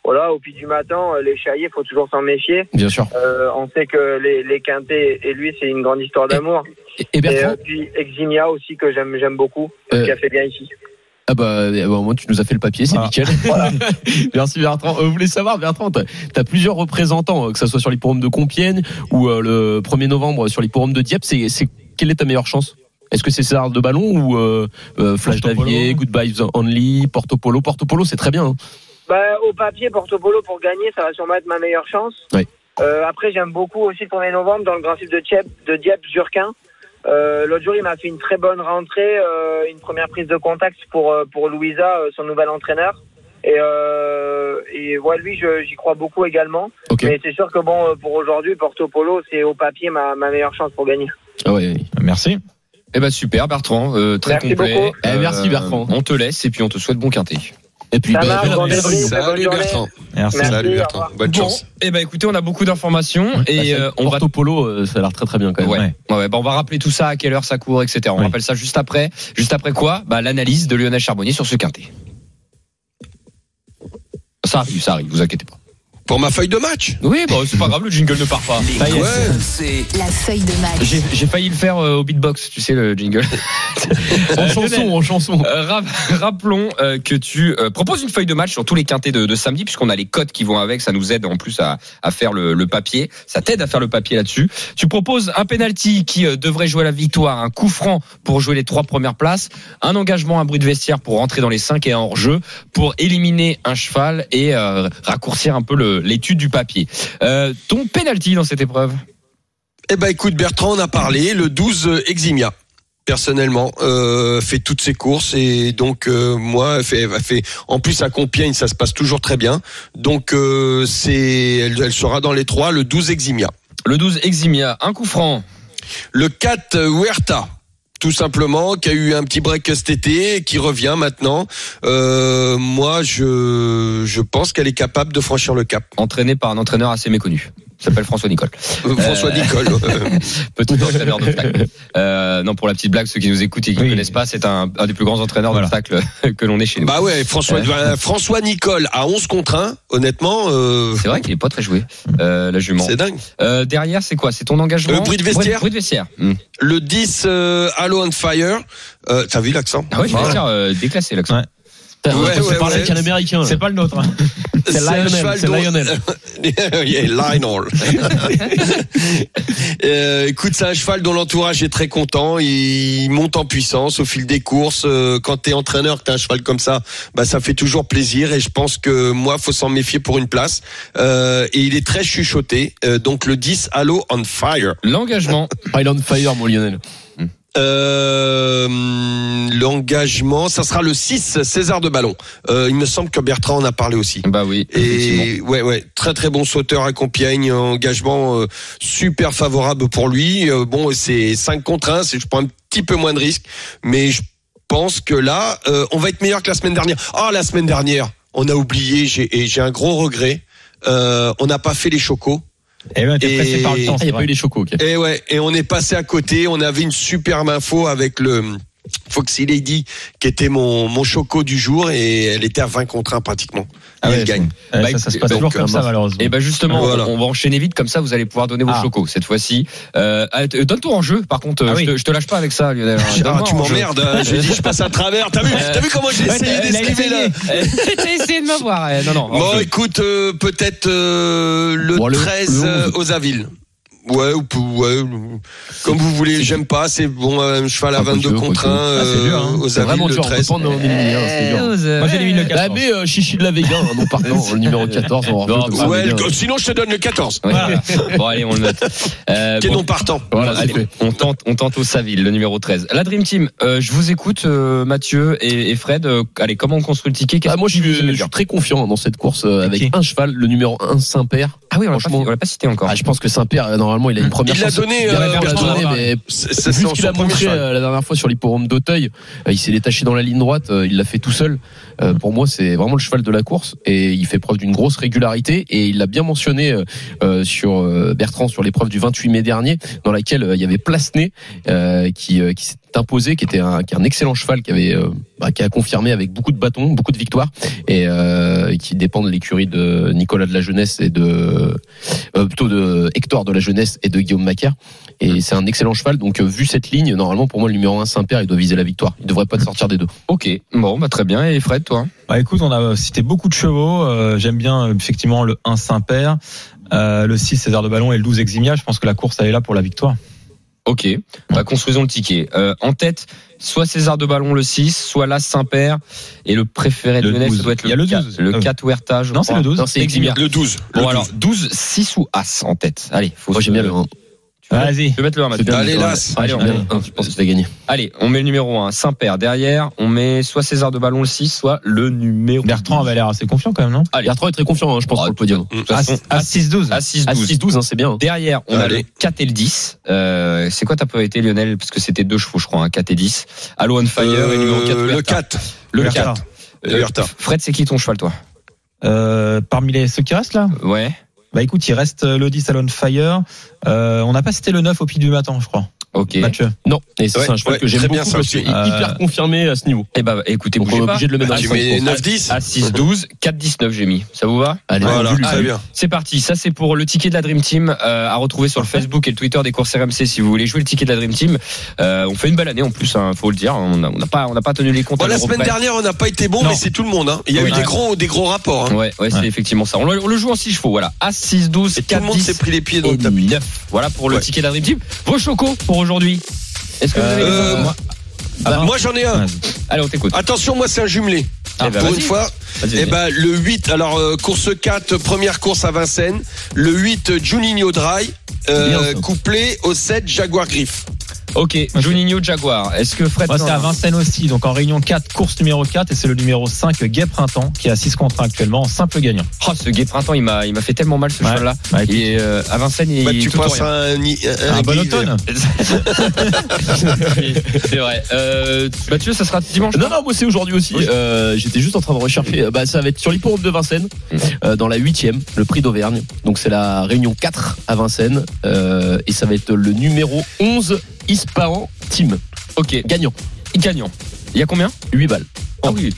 Voilà, au pied du matin, euh, les chaillés, faut toujours s'en méfier. Bien sûr. Euh, on sait que les, les quintés et lui, c'est une grande histoire d'amour. Et, et Et Bertrand, euh, puis Eximia aussi que j'aime j'aime beaucoup, Euh, qui a fait bien ici. ah bah, euh, bah, au moins tu nous as fait le papier, c'est Voilà. nickel. Merci Bertrand. Vous voulez savoir, Bertrand, t'as as plusieurs représentants, que ça soit sur l'hipporome de Compiègne ou euh, le 1er novembre sur l'hipporome de Dieppe. C'est, c'est quelle est ta meilleure chance? Est-ce que c'est César de Ballon ou euh, euh, Flash. Davier, Goodbye Only, Porto Polo Porto Polo, c'est très bien. hein. Bah, au papier, Porto Polo pour gagner, ça va sûrement être ma meilleure chance. Oui. Euh, après, j'aime beaucoup aussi le 1er novembre dans le Grand de Dieppe, de Dieppe Jurquin. Euh, L'autre jour, il m'a fait une très bonne rentrée, euh, une première prise de contact pour pour Louisa, son nouvel entraîneur. Et, euh, et ouais, lui, je- j'y crois beaucoup également. Ok. Mais c'est sûr que bon, euh, pour aujourd'hui, Porto Polo, c'est au papier ma, ma meilleure chance pour gagner. Ah ouais. Merci. Eh ben super Bertrand, euh, très Merci complet. beaucoup. Eh, merci, Bertrand. On te laisse et puis on te souhaite bon quintet. Et puis, Ça bah, bon Salut. Bertrand. Merci. Merci, Salut Bertrand. Bonne Bon, chance. eh ben écoutez, on a beaucoup d'informations et Bah, euh, on va Porto Polo, euh, ça a l'air très très bien quand même. Ouais. Ouais. Ouais, ouais, bah, on va rappeler tout ça, à quelle heure ça court, etc. On Oui. rappelle ça juste après. Juste après quoi? Bah, L'analyse de Lionel Charbonnier sur ce quintet. Ça arrive, ça arrive, vous inquiétez pas. Pour ma feuille de match. Oui, bah, c'est pas grave, le jingle ne part pas. Les Ça y est. courses Ouais. RMC. La feuille de match. J'ai j'ai failli le faire euh, au beatbox, tu sais, le jingle. En chanson, en chanson. euh, rap- rappelons euh, que tu euh, proposes une feuille de match sur tous les quintés de, de samedi, puisqu'on a les codes qui vont avec. Ça nous aide en plus à, à faire le, le papier. Ça t'aide à faire le papier là-dessus. Tu proposes un penalty qui euh, devrait jouer la victoire, un coup franc pour jouer les trois premières places, un engagement, un bruit de vestiaire pour rentrer dans les cinq et un hors-jeu pour éliminer un cheval et euh, raccourcir un peu le- l'étude du papier. Euh, ton penalty dans cette épreuve Eh ben écoute Bertrand, on a parlé, le 12 euh, Eximia. Personnellement, euh, fait toutes ses courses et donc euh, moi, fait, fait, en plus à Compiègne, ça se passe toujours très bien. Donc euh, c'est, elle, elle sera dans les trois, le 12 Eximia. Le 12 Eximia, un coup franc. Le 4 euh, Huerta, tout simplement, qui a eu un petit break cet été, et qui revient maintenant. Euh, moi, je, je pense qu'elle est capable de franchir le cap. entraîné par un entraîneur assez méconnu. Il s'appelle François Nicole. Euh, François Nicole. euh, Petit entraîneur d'obstacle. Euh, non, pour la petite blague, ceux qui nous écoutent et qui ne Oui. connaissent pas, c'est un, un des plus grands entraîneurs Voilà. d'obstacle que l'on ait chez nous. bah ouais, François, euh, François Nicole à 11 contre 1, honnêtement, euh, c'est vrai qu'il est pas très joué, euh, la jument. c'est dingue. Euh, derrière, c'est quoi? C'est ton engagement? Bruit de vestiaire. Bruit, bruit de vestiaire. Hmm. Le 10 euh, Halo on Fire, euh, t'as vu l'accent? Ah ouais, je vais dire euh, déclassé l'accent. Ouais. Ouais, Ouais, ouais, parler ouais. américain. C'est pas le nôtre. hein. C'est un Lionel, cheval c'est dont- Lionel. yeah, Lionel. Euh, écoute, c'est un cheval dont l'entourage est très content. Il monte en puissance au fil des courses. Euh, Quand t'es entraîneur, que t'as un cheval comme ça, bah ça fait toujours plaisir. Et je pense que moi, faut s'en méfier pour une place. Euh, et il est très chuchoté. Euh, donc le 10 Halo on Fire. L'engagement. Island Fire, mon Lionel. Euh, L'engagement, ça sera le 6 César de Ballon. Euh, il me semble que Bertrand en a parlé aussi. bah oui. Et ouais, ouais, très très bon sauteur à Compiègne, engagement euh, super favorable pour lui. Euh, bon, c'est 5 contre 1, c'est je prends un petit peu moins de risques, mais je pense que là, euh, on va être meilleur que la semaine dernière. Ah, la semaine dernière, on a oublié, j'ai et j'ai un gros regret. Euh, on n'a pas fait les chocos. Et ben, t'es Et- pressé par le temps. Il n'y a pas eu les chocos, ok. Et ouais, et on est passé à côté. On avait une superbe info avec le Foxy Lady qui était mon mon choco du jour et elle était à 20 contre 1 pratiquement. Ah Et ouais, elle gagne. Ouais, Bah, ça, ça se passe donc, toujours comme euh, ça, malheureusement. Et ben justement, Voilà. on, on va enchaîner vite comme ça. Vous allez pouvoir donner vos Ah. chocos cette fois-ci. Euh, ah, t- Donne-toi en jeu. Par contre, Ah je, oui. te, je te lâche pas avec ça, Lionel. Ah, Donne-moi tu m'emmerdes. hein. J'ai dit je passe à travers. T'as vu T'as vu comment j'ai Ouais, essayé d'esquiver là essayé. T'as essayé de eh, Non, non. en Bon, jeu. écoute, euh, peut-être euh, le Bon, le- 13 le euh, 11. aux Avilles. Ouais, ou ouais, comme vous voulez. J'aime pas. C'est bon, un cheval à Ah, quoi 22 que, quoi contre que. 1 Ah, c'est dur, hein. aux Avilles vraiment le dur. On peut 13. pas en éliminer, hein, c'est dur. Moi, j'élimine le Bah, 14. mais euh, Chichi de la Vega, hein, non partant, le numéro 14. On va Non, refaire Ouais, le- sinon je te donne le 14. Ouais. Voilà. Bon, allez, on le note. Euh, Qui est bon, non partant. Voilà, allez, fait. on tente, on tente au Saville, le numéro 13. La Dream Team, euh, je vous écoute, euh, Mathieu et, et Fred. Euh, allez, comment on construit le ticket? Ah, moi, je je suis très confiant dans cette course euh, avec un cheval, le numéro 1 Saint-Père. Ah oui, on l'a pas, franchement- on l'a pas cité encore. Ah, je pense que Saint-Père, euh, normalement, il a une première Il chance. donné, Il euh, donné, mais vu qu'il a montré euh, la dernière fois sur l'hipporome d'Auteuil, euh, il s'est détaché dans la ligne droite, euh, il l'a fait tout seul. Euh, pour moi, c'est vraiment le cheval de la course et il fait preuve d'une grosse régularité et il l'a bien mentionné sur euh, Bertrand sur l'épreuve du 28 mai dernier, dans laquelle il y avait Plasné euh, qui, euh, qui s'est imposé, qui était un, qui est un excellent cheval, qui avait euh, bah, qui a confirmé avec beaucoup de bâtons, beaucoup de victoires et, euh, et qui dépend de l'écurie de Nicolas de la Jeunesse et de euh, plutôt de Hector de la Jeunesse et de Guillaume Macaire. Et c'est un excellent cheval. Donc, euh, vu cette ligne, normalement, pour moi, le numéro 1 Saint-Père, il doit viser la victoire. Il devrait pas te sortir des deux. Ok, bon, bah, très bien. Et Fred, toi? Bah écoute, on a cité beaucoup de chevaux. Euh, J'aime bien effectivement le 1 Saint-Père, euh, le 6 César de Ballon et le 12 Eximia. Je pense que la course elle est là pour la victoire. Ok, bah, construisons le ticket. Euh, en tête, soit César de Ballon le 6, soit l'As Saint-Père. Et le préféré de Le Lionel, ça 12. doit être Il y a le, le 4, 12. le Ah oui. 4 Huerta, je Non, c'est le 12. Non, c'est Eximia. Le 12. le Bon, 12. alors, 12, 6 ou As en tête Allez, faut Moi, se- j'aime bien le 1. Vas-y. Je vais mettre le 1 C'est bien. Allez. Las. Allez, on, je pense que tu as gagné. allez, on met le numéro 1, Saint-Père. Derrière, on met soit César de Ballon le 6, soit le numéro. Bertrand avait l'air assez confiant quand même, non Allez. Bertrand est très confiant, hein, je pense, Ah, pour le podium. À, façon, à 6-12. à 6-12. À 6-12, hein, c'est bien. Derrière, on a Allez. le 4 et le 10. Euh, c'est quoi ta priorité, Lionel? Parce que c'était deux chevaux, je crois, un 4 et 10. Allo on fire et numéro 4. Euh, le 4. Le Huerta. 4. Le Huerta. Fred, c'est qui ton cheval, toi? Euh, parmi les ceux qui restent là? Ouais. Bah écoute, il reste euh, le 10 à Lone Fire. Euh, on n'a pas cité le 9 au pied du matin, je crois. Ok. Mathieu. Non, et c'est Ouais, un cheval ouais, que j'aime très beaucoup bien, ça parce qu'il est Euh, hyper confirmé à ce niveau. Eh bah, écoutez, Donc on est obligé de le mettre dans Ah, les Tu mets 5 9-10 À 6-12, 4-19, j'ai mis. Ça vous va Allez, Voilà, bien. C'est parti, ça c'est pour le ticket de la Dream Team euh, à retrouver sur le Facebook et le Twitter des courses RMC si vous voulez jouer le ticket de la Dream Team. Euh, on fait une belle année en plus, hein, faut le dire. On n'a on n'a pas, on n'a pas tenu les comptes. Bon, à la semaine près. dernière, on n'a pas été bon, Non. mais c'est tout le monde. Hein. Il y a Oui. eu des gros, des gros rapports. Hein. Ouais, ouais, c'est effectivement ça. On le, on le joue en 6 chevaux, voilà. À 6, 12, Et tout 4, le monde 10 s'est pris les pieds dans le tapis. 9. Voilà pour le ticket de la Dream Team. Vos chocos pour aujourd'hui. Est-ce que vous avez Euh, moi- Ah, Moi, j'en ai un. Allez, on t'écoute. Attention, moi, c'est un jumelé. Ah, bah, Pour vas-y. une fois, Vas-y, eh vas-y. ben, le 8, alors euh, course 4, première course à Vincennes. Le 8, Juninho Dry, euh, Bien, ça. couplé au 7, Jaguar Griff. Ok, Juninho Jaguar. Est-ce que Fred Moi, c'est à Vincennes aussi, donc en réunion 4, course numéro 4, et c'est le numéro 5, Gay Printemps, qui a 6 contrats actuellement en simple gagnant. Oh, ce gay printemps, il m'a, il m'a fait tellement mal ce Ouais. cheval-là. Bah, Il est euh, à Vincennes, il Bah, est tu tout ou passes rien. un, un, un bon automne. c'est vrai. Euh, Mathieu, ça sera dimanche. Non, non, moi c'est aujourd'hui aussi. Oui. Euh, J'étais juste en train de rechercher. Bah, ça va être sur l'hippodrome de Vincennes, Mhm. euh, dans la huitième, le prix d'Auvergne. Donc c'est la réunion 4 à Vincennes. Euh, et ça va être le numéro 11 Ispahan Team. Ok, Gagnant. gagnant. Il y a combien? 8 balles. Ah oui.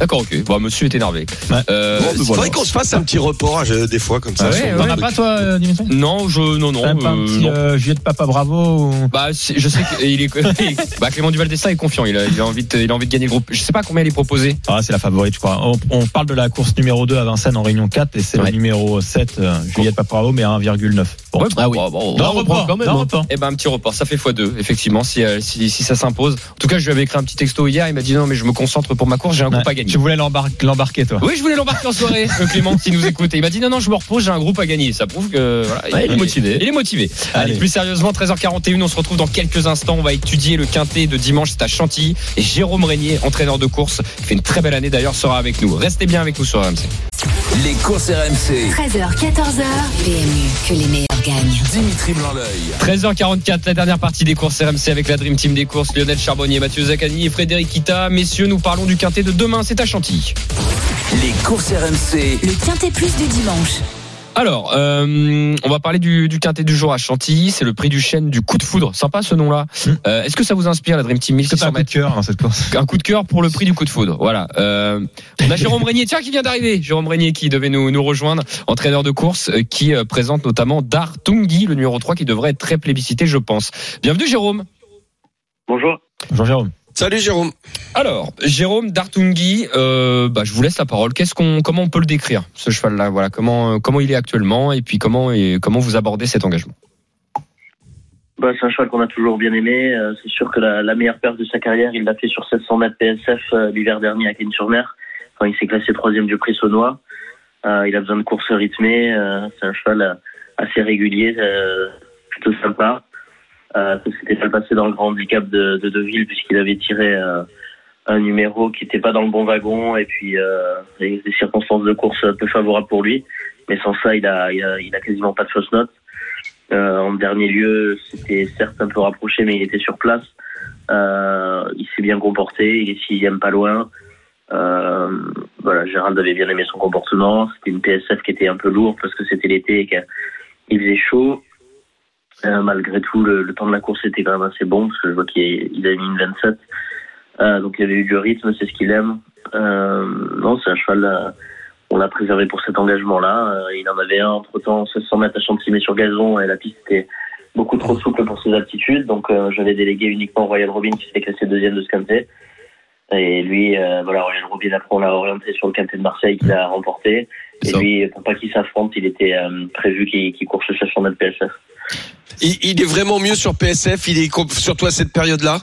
D'accord, ok. Bon, monsieur est énervé. Ouais. Euh, Bon, il voilà. faudrait qu'on se fasse un petit reportage euh, des fois comme ça. Ah ouais, sur ouais. T'en as pas, toi, euh, Dimitri? Non, je, non, non. T'as pas un euh, petit non. euh, Juliette Papa Bravo ou... Bah, c'est- je sais qu'il est. bah, Clément Duval Dessin est confiant. Il a, il a envie de, il a envie de gagner le groupe. Je sais pas combien il est proposé. Ah, c'est la favorite, je crois. On, on parle de la course numéro 2 à Vincennes en réunion 4, et c'est Ouais. le numéro 7, euh, Juliette Papa Bravo, mais à 1,9. Ouais, Ah oui. bon, bon, D'un on reprend report, quand même, hein. report. Eh ben un petit report, ça fait x2 effectivement si, euh, si si ça s'impose. En tout cas, je lui avais écrit un petit texto hier, il m'a dit non mais je me concentre pour ma course, j'ai un groupe à gagner. Tu voulais l'embar- l'embarquer, toi Oui, je voulais l'embarquer en soirée, le Clément qui nous écoute. Et il m'a dit non non, je me repose, j'ai un groupe à gagner. Ça prouve que voilà, Ouais, il est motivé. Il est motivé. Allez, Allez. plus sérieusement, 13h41, on se retrouve dans quelques instants, on va étudier le quintet de dimanche, c'est à Chantilly et Jérôme Régnier, entraîneur de course, qui fait une très belle année d'ailleurs sera avec nous. Restez bien avec nous sur RMC. Les courses RMC. 13h, 14h, PMU, que les meilleurs gagnent. Dimitri Blanc-L'œil. 13h44, la dernière partie des courses RMC avec la Dream Team des courses, Lionel Charbonnier, Mathieu Zaccani et Frédéric Kita. Messieurs, nous parlons du quintet de demain, c'est à Chantilly. Les courses RMC. Le Quintet Plus du dimanche. Alors, euh, on va parler du, du quintet du jour à Chantilly. C'est le prix du chêne du coup de foudre. Sympa ce nom-là. Euh, Est-ce que ça vous inspire la Dream Team Est-ce que t'as 1600 un coup de mètres cœur dans cette course un coup de cœur pour le prix du coup de foudre. Voilà. Euh, on a Jérôme Régnier, tiens, qui vient d'arriver. Jérôme Régnier qui devait nous, nous rejoindre, entraîneur de course, euh, qui euh, présente notamment Dar Tungi, le numéro 3, qui devrait être très plébiscité, je pense. Bienvenue, Jérôme. Bonjour. Jean-Jérôme. Salut Jérôme. Alors, Jérôme Dartungi, euh, bah, je vous laisse la parole. Qu'est-ce qu'on, comment on peut le décrire, ce cheval-là? Voilà, comment, euh, comment il est actuellement et puis comment, et comment vous abordez cet engagement? Bah, c'est un cheval qu'on a toujours bien aimé. Euh, c'est sûr que la, la meilleure perte de sa carrière, il l'a fait sur 700 mètres PSF euh, l'hiver dernier à Cagnes-sur-Mer, quand il s'est classé troisième du prix Saunois. Euh, il a besoin de courses rythmées. euh, c'est un cheval assez régulier, euh, plutôt sympa. Euh, ça s'était pas passé dans le grand handicap de, de Deauville puisqu'il avait tiré euh, un numéro qui n'était pas dans le bon wagon et puis euh, des circonstances de course peu favorables pour lui. Mais sans ça, il a, il a, il a quasiment pas de fausse note. Euh, en dernier lieu, c'était certes un peu rapproché, mais il était sur place. Euh, il s'est bien comporté, il est sixième pas loin. Euh, voilà, Gérald avait bien aimé son comportement. C'était une PSF qui était un peu lourde parce que c'était l'été et qu'il faisait chaud. Euh, malgré tout, le, le temps de la course était quand même assez bon parce que je vois qu'il il a mis une 27. Euh, donc il avait eu du rythme, c'est ce qu'il aime. Euh, non, c'est un cheval. euh, on l'a préservé pour cet engagement-là. Euh, il en avait un entre-temps 1600 mètres à Chantilly sur gazon et la piste était beaucoup trop souple pour ses aptitudes. Donc euh, j'avais délégué uniquement Royal Robin qui s'était classé deuxième de ce quintet. Et lui, voilà, Royal Robin après on l'a orienté sur le quintet de Marseille qu'il a remporté. Et ça. lui, pour pas qu'il s'affronte, il était euh, prévu qu'il qu'il court ce 700 mètres PSF. Il, il est vraiment mieux sur PSF. Il est surtout à cette période-là?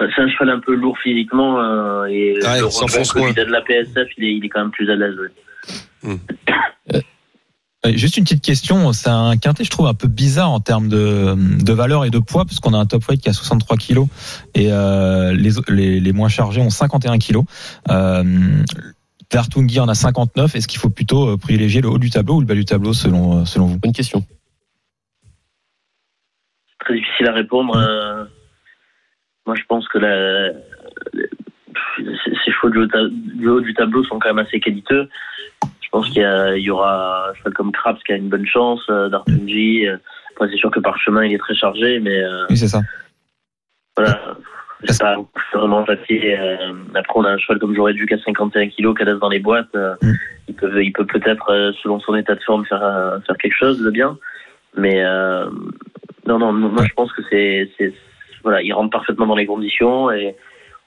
Euh, C'est un cheval un peu lourd physiquement euh, et Ouais, le il s'enfonce rebond que lui donne la PSF, il est, il est quand même plus à l'aise. oui. Euh, Juste une petite question, c'est un quintet je trouve un peu bizarre en termes de, de valeur et de poids parce qu'on a un top weight qui a 63 kilos et euh, les, les, les moins chargés ont 51 kilos. Euh, Vertungi en a 59. Est-ce qu'il faut plutôt euh, privilégier le haut du tableau ou le bas du tableau selon, euh, selon vous? Bonne question. Très difficile à répondre. euh, moi, je pense que la, ces ces chevaux du haut, du haut du tableau sont quand même assez qualiteux. Je pense qu'il y, a- il y aura un cheval comme Krabs qui a une bonne chance, euh, euh, Après, c'est sûr que Parchemin, il est très chargé, mais euh, Oui, c'est ça. voilà. C'est pas vraiment papier. Euh, après, on a un cheval comme j'aurais dû qui a 51 kilos, reste dans les boîtes. euh, Mm. il peut, il peut peut-être, euh, selon son état de forme, faire, faire quelque chose de bien. Mais euh, non, non, moi je pense que c'est, c'est, voilà, il rentre parfaitement dans les conditions et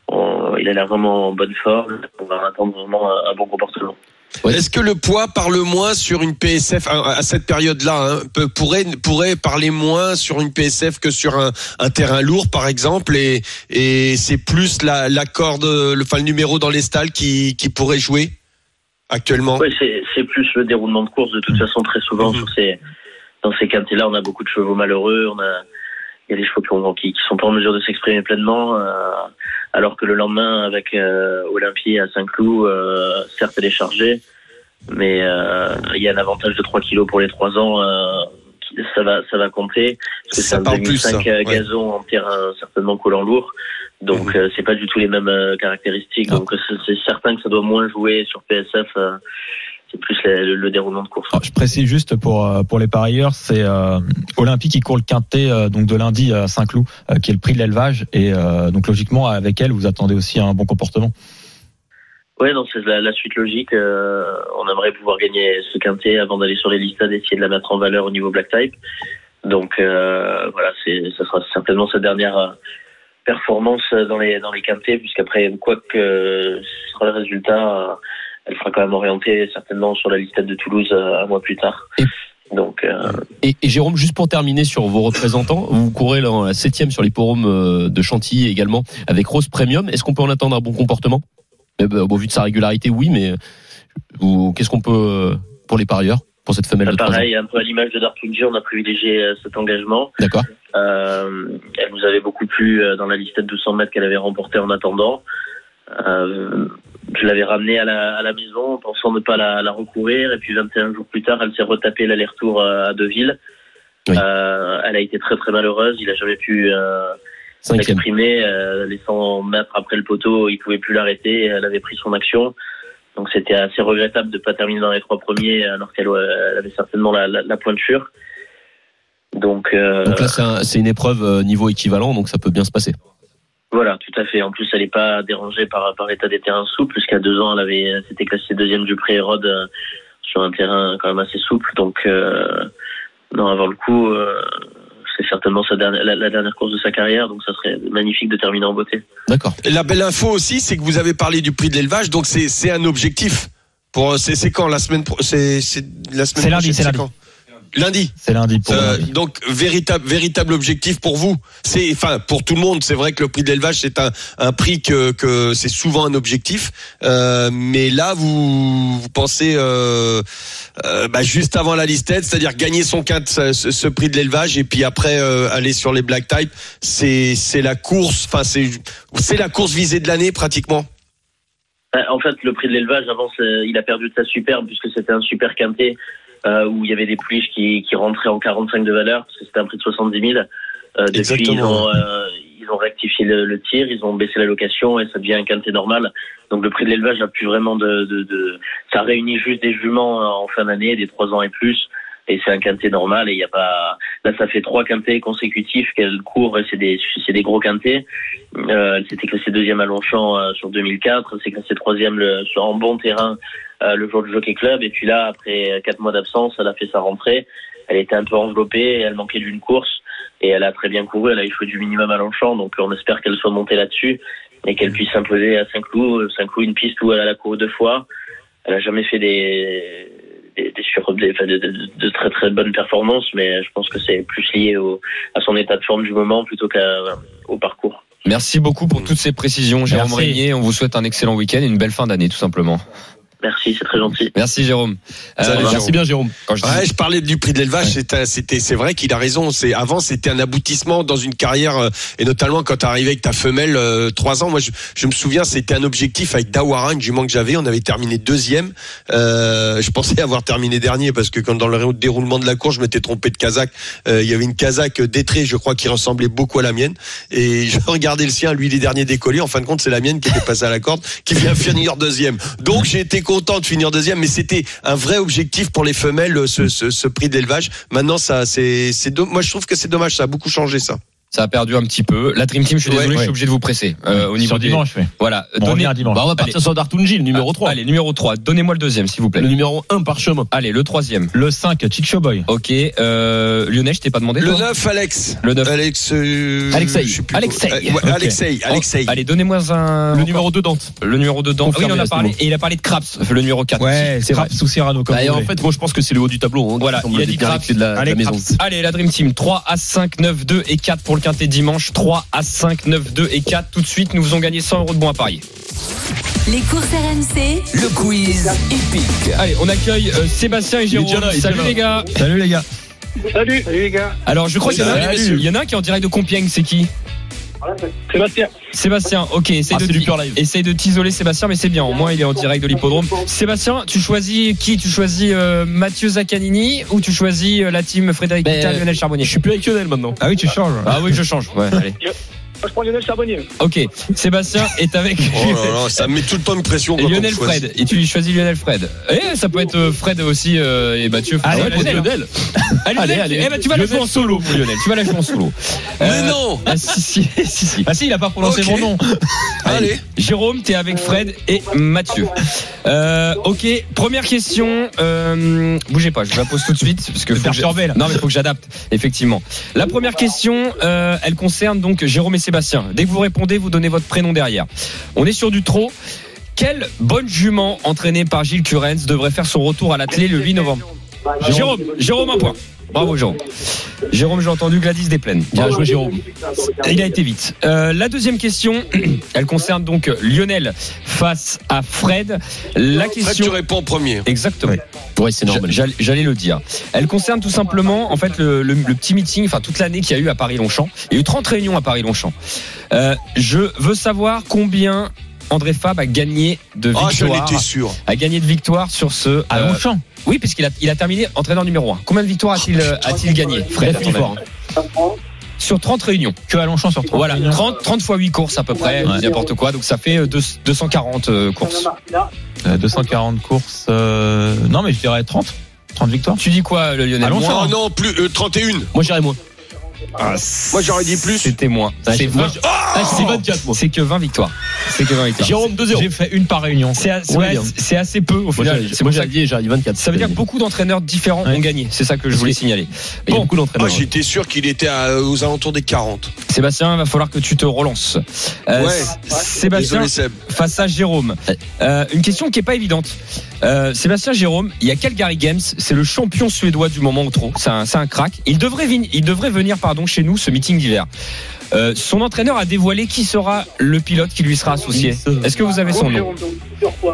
on- il a l'air vraiment en bonne forme. On va attendre vraiment un, un bon comportement. Ouais. Est-ce que le poids parle moins sur une PSF à cette période-là hein, peut- pourrait pourrait parler moins sur une PSF que sur un, un terrain lourd par exemple et et c'est plus la, la corde le enfin le numéro dans les stalles qui qui pourrait jouer actuellement? Ouais, c'est, plus le déroulement de course. De toute façon, très souvent sur ces, dans ces quintés-là, on a beaucoup de chevaux malheureux. On a, il y a des chevaux qui, ont- qui, qui sont pas en mesure de s'exprimer pleinement, euh, alors que le lendemain, avec euh, Olympie à Saint-Cloud, euh, certes elle est chargée, mais euh, il y a un avantage de 3 kilos pour les 3 ans. euh, ça va, ça va compter. Parce que c'est un parle plus, ça, 2005 euh, ouais. gazon en terrain certainement collant lourd. Donc euh, c'est pas du tout les mêmes euh, caractéristiques. Ah. Donc euh, c'est certain que ça doit moins jouer sur PSF. C'est plus le, le- le déroulement de course. Alors, je précise juste pour euh, pour les parieurs, c'est euh, Olympique qui court le quintet euh, donc de lundi à Saint-Cloud, euh, qui est le prix de l'élevage et donc logiquement avec elle vous attendez aussi un bon comportement. Ouais, non, c'est la, la suite logique. on aimerait pouvoir gagner ce quintet avant d'aller sur les listes, d'essayer de la mettre en valeur au niveau black type. Donc voilà, c'est, ça sera certainement sa dernière performance dans les dans les quintets, puisqu'après, quoi que ce sera le résultat, elle sera quand même orientée certainement sur la liste de Toulouse euh, un mois plus tard. Et- Donc euh, Et, et Jérôme, juste pour terminer sur vos représentants, vous courez la septième sur l'hipporome euh, de Chantilly également avec Rose Premium. Est-ce qu'on peut en attendre un bon comportement? Eh ben, Au vu de sa régularité, oui, mais qu'est-ce qu'on peut pour les parieurs pour cette femelle de ans pareil, un peu à l'image de Dartunji, on a privilégié cet engagement. D'accord. Euh, elle nous avait beaucoup plu dans la liste de 200 mètres qu'elle avait remportée en attendant. Euh, je l'avais ramenée à la, à la maison en pensant ne pas la, la recourir. Et puis 21 jours plus tard, elle s'est retapée l'aller-retour euh, à Deauville. Oui. Euh, elle a été très très malheureuse. Il a jamais pu euh, s'exprimer. Euh, les 100 mètres après le poteau, il pouvait plus l'arrêter. Elle avait pris son action. Donc c'était assez regrettable de ne pas terminer dans les trois premiers alors qu'elle euh, avait certainement la, la, la pointure. Donc, euh, Donc là, c'est un- une épreuve euh, niveau équivalent, donc ça peut bien se passer. Voilà, tout à fait. En plus, elle n'est pas dérangée par, par l'état des terrains souples, puisqu'à deux ans, elle avait, s'était classée deuxième du pré Hérode euh, sur un terrain quand même assez souple. Donc, euh, non, avant le coup, euh, c'est certainement sa dernière, la, la dernière course de sa carrière, donc ça serait magnifique de terminer en beauté. D'accord. La belle info aussi, c'est que vous avez parlé du prix de l'élevage, donc c'est c'est un objectif. Pour c'est quand? La semaine pro- c'est c'est la semaine C'est lundi, prochaine, c'est lundi. Lundi. C'est lundi pour Euh, lundi. donc véritable véritable objectif pour vous. C'est enfin pour tout le monde. C'est vrai que le prix de l'élevage c'est un un prix que que c'est souvent un objectif. Euh, mais là vous vous pensez euh, euh, bah, juste avant la listette, c'est-à-dire gagner son quinte ce, prix de l'élevage et puis après euh, aller sur les black type. C'est c'est la course. Enfin c'est c'est la course visée de l'année pratiquement. Euh, En fait, le prix de l'élevage, avant, il a perdu de sa superbe, puisque c'était un super quintet euh, où il y avait des pouliches qui, qui rentraient en 45 de valeur, parce que c'était un prix de 70 000. Euh, depuis, ils ont, euh, ils ont rectifié le, le tir, ils ont baissé la location et ça devient un quintet normal. Donc le prix de l'élevage n'a plus vraiment de, de, de... Ça réunit juste des juments euh, en fin d'année, des 3 ans et plus. Et c'est un quintet normal et il y a pas. Là, ça fait trois quintets consécutifs qu'elle court c'est des, c'est des gros quintets. Euh, elle s'était classée deuxième à Longchamp euh, sur 2004. Elle s'est classée troisième le, sur en bon terrain euh, le jour du Jockey Club. Et puis là, après quatre mois d'absence, elle a fait sa rentrée. Elle était un peu enveloppée. Elle manquait d'une course et elle a très bien couru. Elle a fait du minimum à Longchamp, donc on espère qu'elle soit montée là-dessus et qu'elle puisse s'imposer à Saint-Cloud. Saint-Cloud, une piste où elle a couru deux fois. Elle a jamais fait des des, des, sur- des- enfin, de, de- de très très bonnes performances, mais je pense que c'est plus lié au, à son état de forme du moment plutôt qu'au parcours. Merci beaucoup pour toutes ces précisions, Jérôme. Régnier. On vous souhaite un excellent week-end et une belle fin d'année, tout simplement. Merci, c'est très gentil. Merci Jérôme. Euh, Salut, Merci Jérôme. bien, Jérôme. quand je dis- Ouais, je parlais du prix de l'élevage. C'était, c'était, c'est vrai qu'il a raison. C'est avant, c'était un aboutissement dans une carrière, euh, et notamment quand tu arrivé avec ta femelle euh, trois ans. Moi, je, je me souviens, c'était un objectif avec Dawaran, du jument que j'avais. On avait terminé deuxième. Euh, je pensais avoir terminé dernier parce que quand dans le déroulement de la course, je m'étais trompé de Kazakh. Euh, il y avait une Kazakh d'étré, je crois, qui ressemblait beaucoup à la mienne. Et je regardais le sien, lui, les derniers décollés. En fin de compte, c'est la mienne qui était passée à la corde, qui vient finir deuxième. Donc, j'ai été content de finir deuxième, mais c'était un vrai objectif pour les femelles, ce, ce, ce prix d'élevage. Maintenant, ça, c'est, c'est, moi, je trouve que c'est dommage. Ça a beaucoup changé, ça. Ça a perdu un petit peu. La Dream Team, je suis Ouais, désolé, je ouais. suis obligé de vous presser. Euh, au niveau Sur des- dimanche, oui. Voilà. Bon, on Donnez- revient à dimanche. Bah, on va partir sur Dartunji, le numéro 3. Allez, numéro 3. Donnez-moi le deuxième, s'il vous plaît. Le numéro 1 par chemin. Allez, le troisième. Le 5, Chicho Boy. Ok. Euh, Lionel, je t'ai pas demandé. Le toi 9, Alex. Le 9. Alex, euh, Alexei. je sais plus. Alexei. Euh, ouais, Ok. Alexei. Alexei. Allez, donnez-moi un. Le numéro 2 Dante. Le numéro 2 dedans. Ah Oui, il en a parlé. Et il a parlé de Craps, le numéro 4. Ouais, c'est Craps ou Cyrano comme Bah, en fait, moi je pense que c'est le haut du tableau. hein, Voilà, il a dit Craps. Allez. Allez, la Dream Team. 3 à 5, 9, 2 et 4 pour le quintet dimanche. 3 à 5, 9, 2 et 4. Tout de suite, nous faisons gagner 100 euros de bons à parier. Les courses RMC, Le quiz épique. Allez, on accueille euh, Sébastien et Jérôme. là, Salut les gars. Salut les gars. Salut, salut les gars. Alors, je crois qu'il y, y en a un qui est en direct de Compiègne. C'est qui? Sébastien. Sébastien, ok, essaye, Ah, de pur live. essaye de t'isoler Sébastien, mais c'est bien, au moins il est en direct de l'hippodrome. Sébastien, tu choisis qui? Tu choisis euh, Mathieu Zaccanini ou tu choisis euh, la team Frédéric Ben, Guittard, Lionel Charbonnier? Je suis plus avec Lionel maintenant. Ah oui, tu changes. Ah oui, je change. Ouais, allez. Moi, je prends Lionel Charbonnier. Ok, Sébastien est avec Oh là là, ça me met tout le temps une pression quand Lionel on. Fred. Et tu lui choisis Lionel Fred. Eh, ça peut être euh, Fred aussi euh, et Mathieu. Allez, Ouais, Lionel. Lionel. Allez, Allez, allez. eh ben, tu vas la jouer en solo, mon Lionel. Tu vas la jouer en solo. Mais non ah, si, si, si, si. Ah si, il a pas prononcé mon nom. Allez. Jérôme, t'es avec Fred et Mathieu. Euh, ok, première question. Euh, bougez pas, je la pose tout de suite parce que faut que. Non, mais faut que j'adapte. Effectivement. La première question, euh, elle concerne donc Jérôme et Sébastien. Dès que vous répondez, vous donnez votre prénom derrière. On est sur du trop. Quelle bonne jument entraînée par Gilles Curens devrait faire son retour à l'atelier le 8 novembre Jérôme, Jérôme, un point. Bravo Jérôme. Jérôme, j'ai entendu Gladys Desplaines. Bien joué, Jérôme. Il a été vite. Euh, la deuxième question, elle concerne donc Lionel face à Fred. La Fred, tu question. réponds en premier. Exactement. Ouais, c'est normal. J'allais- le dire. Elle concerne tout simplement en fait le, le- le petit meeting, enfin toute l'année qu'il y a eu à Paris-Longchamp. Il y a eu 30 réunions à Paris-Longchamp. Euh, je veux savoir combien André Fab a gagné de Ah, j'en victoires. étais sûr. a gagné de victoires sur ce. À euh, Longchamp. Oui, puisqu'il a, il a terminé entraîneur numéro 1. Combien de victoires a-t-il euh, a-t-il gagné, Fred, Sur 30 réunions. Que à Longchamp sur 30. Voilà, 30, 30 fois 8 courses à peu près, Ouais. n'importe quoi. Donc ça fait euh, deux- 240 euh, courses. Euh, 240 courses. euh, Non, mais je dirais 30. 30 victoires. Tu dis quoi, le Lionel. Moins Oh non, plus euh, 31. Moi j'irais moins. Moi, j'aurais dit plus. C'était moins. Ah, C'est j'ai- moi, 20 je- ah, c'est 24 moi. C'est que 20 victoires. C'est que 20 victoires. Jérôme 2-0. J'ai fait une par réunion. C'est assez, Ouais, ouais, bien. c'est assez peu au Moi, final. C'est moi j'ai dit, j'ai dit 24. ça veut dire que beaucoup d'entraîneurs différents Ouais. ont gagné. C'est ça que je voulais signaler. Il y a Bon, beaucoup Moi, d'entraîneurs. j'étais sûr qu'il était à- aux alentours des 40. Sébastien, va falloir que tu te relances. Euh, Sébastien, Désolé, Seb. face à Jérôme. Euh, une question qui est pas évidente. Euh, Sébastien Jérôme, il y a Calgary Games, c'est le champion suédois du moment au trot. C'est un, un crack. Il devrait, il devrait venir pardon, chez nous ce meeting d'hiver. Euh, son entraîneur a dévoilé qui sera le pilote qui lui sera associé. Est-ce que vous avez son nom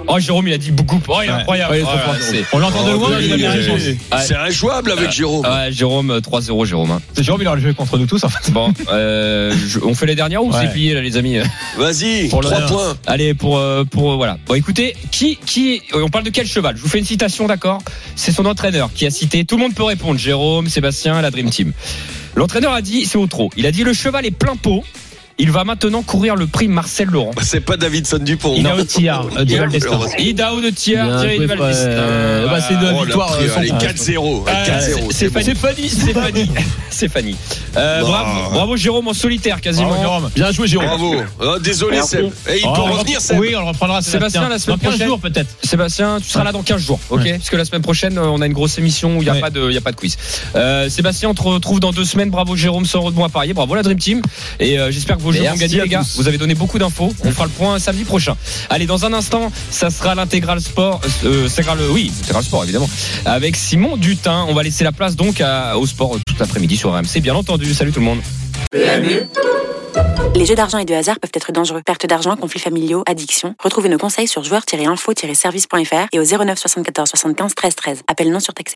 Oh Jérôme, il a dit beaucoup. Oh, il est Ouais. incroyable. Ouais, est Oh, On l'entend de Oh, loin, oui, il a oui, bien oui, répondu. oui. C'est injouable avec Jérôme. Ouais, Jérôme euh, 3-0 Jérôme. hein. C'est Jérôme, il aura le jeu contre nous tous en fait. Bon, euh, je- on fait les dernières ou Ouais. c'est plié là les amis? Vas-y, Pour 3 l'honneur. points. Allez pour euh, pour euh, voilà. Bon écoutez, qui qui euh, on parle de quel cheval? Je vous fais une citation d'accord? C'est son entraîneur qui a cité. Tout le monde peut répondre. Jérôme, Sébastien, la Dream Team. L'entraîneur a dit c'est au trot. Il a dit le cheval est plein pot. Il va maintenant courir le prix Marcel Laurent. Bah, C'est pas Davidson Dupont. Euh, Val d'Estaing. Idao de Thiers, Bien Thierry. Euh, bah, c'est de- Oh, la victoire, prix, euh, sans allez, compte. 4-0. Ah, 4-0. c'est C'est bon. Stéphanie, Stéphanie, Stéphanie. Euh, Bah. bravo, bravo Jérôme en solitaire quasiment. Bien joué, Jérôme. Bravo. Oh, désolé. Seb. Il Oh, peut revenir, Seb. Oui, on le reprendra. Sébastien, la semaine Dans 15 prochaine. jours peut-être. Sébastien, tu seras là dans 15 jours, ok. Parce que la semaine prochaine, euh, on a une grosse émission où il n'y a, pas de- il y a pas de quiz. Euh, Sébastien, on te retrouve dans deux semaines. Bravo Jérôme, 100 euros de bons à parier. Bravo la Dream Team. Et euh, j'espère que vos jeux vont Merci gagner, à les gars. tous. Vous avez donné beaucoup d'infos. On fera le point samedi prochain. Allez, dans un instant, ça sera l'intégral sport. Euh, le, oui, l'intégral sport, évidemment. Avec Simon Dutin. On va laisser la place donc à- au sport toute l'après-midi sur RMC, bien entendu. Salut tout le monde. Les jeux d'argent et de hasard peuvent être dangereux. Perte d'argent, conflits familiaux, addiction. Retrouvez nos conseils sur joueurs-info-service.fr et au 09 74 75 13 13. Appel non surtaxé.